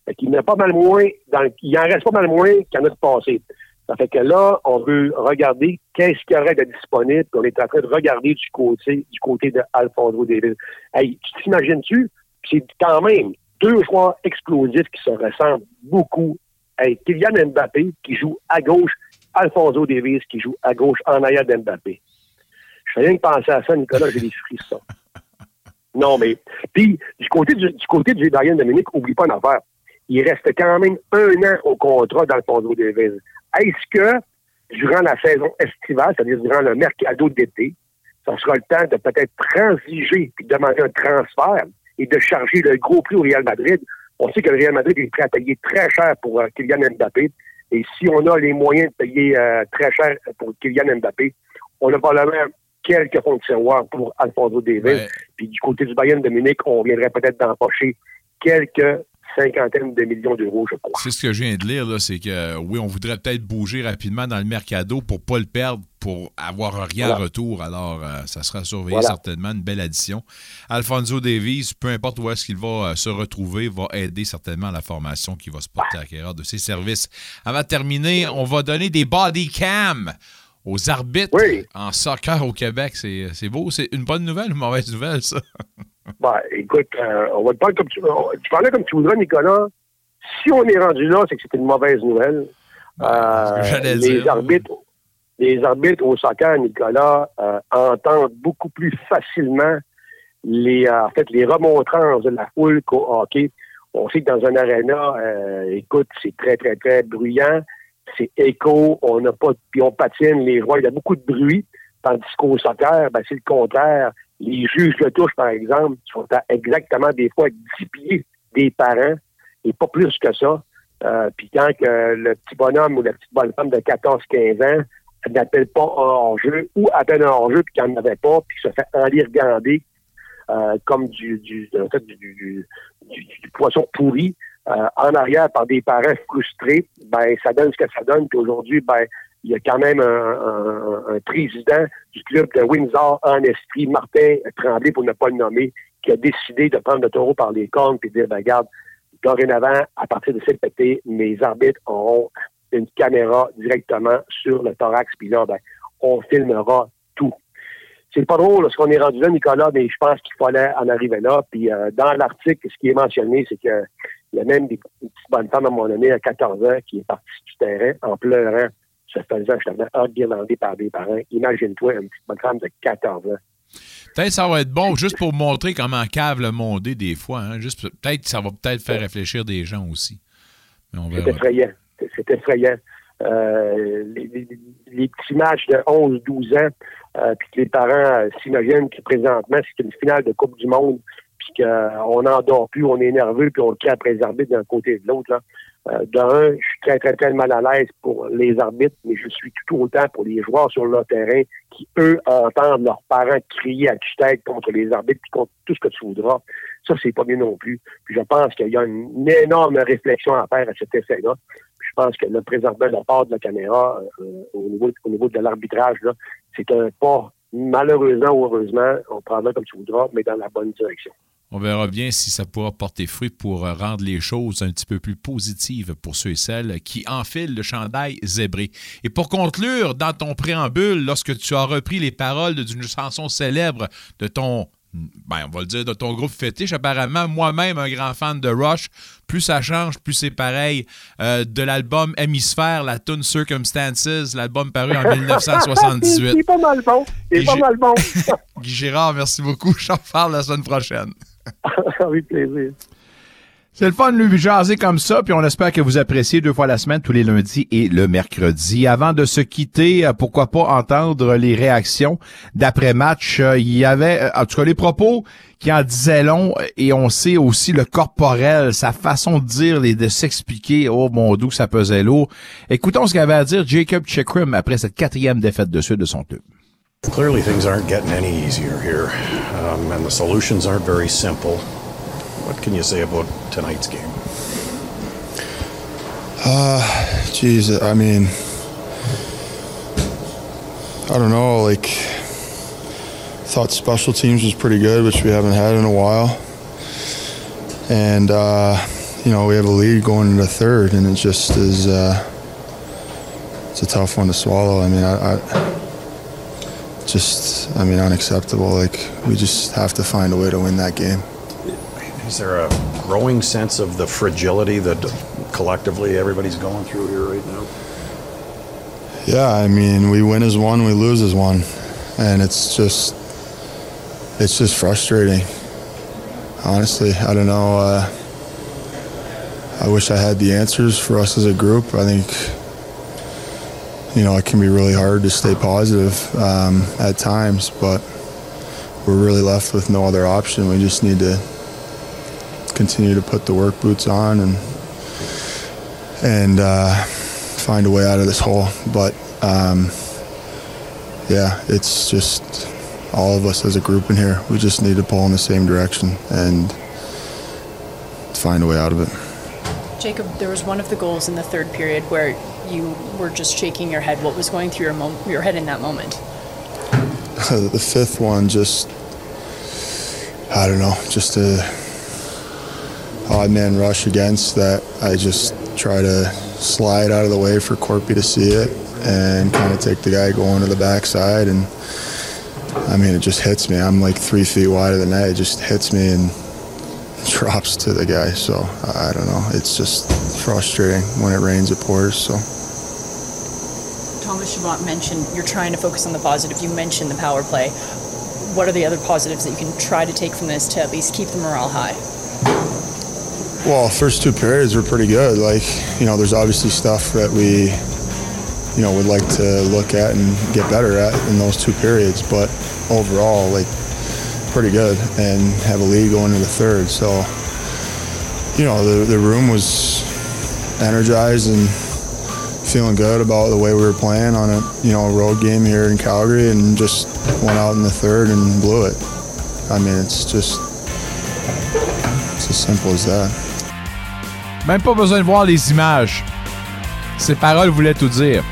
Fait qu'il n'a pas mal moins, dans, il en reste pas mal moins qu'en a passé. Ça fait que là, on veut regarder qu'est-ce qu'il y aurait de disponible. On est en train de regarder du côté, du côté de Alfonso David. Hey, tu t'imagines-tu? C'est quand même deux joueurs explosifs qui se ressemblent beaucoup. Hey, Kylian Mbappé, qui joue à gauche, Alfonso Davis qui joue à gauche en arrière d'Mbappé. Je fais rien que penser à ça, Nicolas, j'ai des frissons. [LAUGHS] Non, mais. Puis, du côté du, du côté du Bayern Dominique, oublie pas une affaire. Il reste quand même un an au contrat d'Alfonso Davis. Est-ce que, durant la saison estivale, c'est-à-dire durant le mercado d'été, ça sera le temps de peut-être transiger puis de demander un transfert et de charger le gros prix au Real Madrid? On sait que le Real Madrid est prêt à payer très cher pour euh, Kylian Mbappé. Et si on a les moyens de payer euh, très cher pour Kylian Mbappé, on a probablement quelques fonctionnaires pour Alfonso Davis. Puis du côté du Bayern de Munich, on viendrait peut-être d'empocher quelques cinquantaines de millions d'euros, je crois.
C'est ce que je viens de lire, c'est que oui, on voudrait peut-être bouger rapidement dans le mercado pour pas le perdre, pour avoir rien en retour. Alors, euh, ça sera surveillé certainement, une belle addition. Alfonso Davies, peu importe où est-ce qu'il va euh, se retrouver, va aider certainement à la formation qui va se porter à acquéreur de ses services. Avant de terminer, on va donner des body cams aux arbitres en soccer au Québec. C'est beau. C'est une bonne nouvelle ou une mauvaise nouvelle, ça? [LAUGHS]
Ben, écoute, euh, on va te parler comme tu, tu parlais comme tu voudrais, Nicolas. Si on est rendu là, c'est que c'est une mauvaise nouvelle. Euh, les arbitres, les arbitres au soccer, Nicolas, euh, entendent beaucoup plus facilement les, en fait, les remontrances de la foule qu'au hockey. On sait que dans un aréna, écoute, c'est très, très, très bruyant. C'est écho. On n'a pas, puis on patine les rois. Il y a beaucoup de bruit. Tandis qu'au soccer, ben, c'est le contraire. Les juges de touche, par exemple, sont exactement des fois 10 pieds des parents et pas plus que ça. Euh, puis quand que le petit bonhomme ou la petite bonne femme de 14-15 ans n'appelle pas un hors-jeu ou appelle un hors-jeu puis qu'il n'y en avait pas, puis se fait enlire-gander euh, comme du, du, en fait, du, du, du, poisson pourri euh, en arrière par des parents frustrés, ben ça donne ce que ça donne. Puis aujourd'hui, ben il y a quand même un, président du club de Windsor en esprit, Martin Tremblay, pour ne pas le nommer, qui a décidé de prendre le taureau par les cornes et de dire, ben, regarde, dorénavant, à partir de cet été, mes arbitres auront une caméra directement sur le thorax, puis là, ben, on filmera tout. C'est pas drôle ce qu'on est rendu là, Nicolas, mais je pense qu'il fallait en arriver là. Puis euh, dans l'article, ce qui est mentionné, c'est que il y a même des, petites bonnes femmes à mon donné à 14 ans qui est partie du terrain en pleurant se faisait justement enguirlandé par des parents. Imagine-toi une petite femme de 14 ans.
Peut-être ça va être bon juste pour montrer comment cave le monde est des fois. Hein. Juste peut-être ça va peut-être faire réfléchir des gens aussi.
C'est effrayant. C'est effrayant. Euh, les, petits matchs de 11-12 ans, euh, puis que les parents euh, s'imaginent que présentement, c'est une finale de Coupe du Monde, puis qu'on n'en dort plus, on est nerveux, puis on crie à préserver d'un côté et de l'autre. Euh, d'un, je suis très, très, très mal à l'aise pour les arbitres, mais je suis tout autant pour les joueurs sur le terrain qui, eux, entendent leurs parents crier à tue-tête contre les arbitres et contre tout ce que tu voudras. Ça, c'est pas bien non plus. Puis je pense qu'il y a une énorme réflexion à faire à cet effet-là. Je pense que le présentement, la part de la caméra euh, au, niveau, au niveau de l'arbitrage, c'est un pas, malheureusement ou heureusement, on prendra comme tu voudras, mais dans la bonne direction.
On verra bien si ça pourra porter fruit pour rendre les choses un petit peu plus positives pour ceux et celles qui enfilent le chandail zébré. Et pour conclure, dans ton préambule, lorsque tu as repris les paroles d'une chanson célèbre de ton ben, on va le dire, de ton groupe fétiche. Apparemment, moi-même, un grand fan de Rush, plus ça change, plus c'est pareil. Euh, de l'album Hémisphère, la tune Circumstances, l'album paru en [LAUGHS] 1978.
C'est pas mal bon. C'est pas mal bon. [LAUGHS]
Guy Girard, merci beaucoup. J'en parle la semaine prochaine. [LAUGHS]
Plaisir.
C'est le fun de lui jaser comme ça, puis on espère que vous appréciez deux fois la semaine, tous les lundis et le mercredi. Avant de se quitter, euh, pourquoi pas entendre les réactions d'après-match. Euh, il y avait, euh, en tout cas, les propos qui en disaient long, et on sait aussi le corporel, sa façon de dire, et de s'expliquer, oh mon doux, ça pesait lourd. Écoutons ce qu'avait à dire Jacob Chikrim après cette quatrième défaite de suite de son club.
Clearly, things aren't getting any easier here, um, and the solutions aren't very simple. What can you say about tonight's game?
Uh, geez, I mean, I don't know. Like, thought special teams was pretty good, which we haven't had in a while. And uh, you know, we have a lead going into third, and it just is. Uh, it's a tough one to swallow. I mean, I, I just, I mean, unacceptable. Like, we just have to find a way to win that game.
Is there a growing sense of the fragility that collectively everybody's going through here right now?
Yeah, I mean, we win as one, we lose as one, and it's just, it's just frustrating. Honestly, I don't know. Uh, I wish I had the answers for us as a group. I think, you know, it can be really hard to stay positive um, at times, but we're really left with no other option. We just need to continue to put the work boots on and and uh, find a way out of this hole. But um, yeah, it's just all of us as a group in here. We just need to pull in the same direction and find a way out of it.
Jacob, there was one of the goals in the third period where you were just shaking your head. What was going through your, your head in that moment? [LAUGHS]
the fifth one, just I don't know, just a odd man rush against that. I just try to slide out of the way for Corpy to see it and kind of take the guy going to the backside. And I mean, it just hits me. I'm like three feet wide of the net. It just hits me and [LAUGHS] drops to the guy. So I don't know. It's just frustrating. When it rains, it pours. So.
Chabot mentioned you're trying to focus on the positive. You mentioned the power play. What are the other positives that you can try to take from this to at least keep the morale high?
Well, first two periods were pretty good. Like, you know, there's obviously stuff that we, you know, would like to look at and get better at in those two periods. But overall, like, pretty good and have a lead going into the third. So, you know, the, the room was energized and feeling good about the way we were playing on a, you know, road game here in Calgary and just went out in the third and blew it. I mean, it's just, it's as simple as that.
Même pas besoin de voir les images. Ces paroles voulaient tout dire.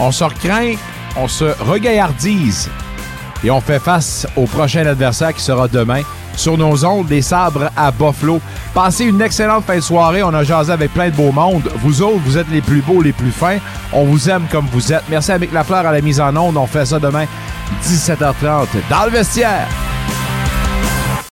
On se recraint, on se regaillardise et on fait face au prochain adversaire qui sera demain sur nos ondes des sabres à Buffalo. Passez une excellente fin de soirée. On a jasé avec plein de beaux mondes. Vous autres, vous êtes les plus beaux, les plus fins. On vous aime comme vous êtes. Merci à Mick Lafleur à la mise en onde. On fait ça demain, 17h30, dans le vestiaire.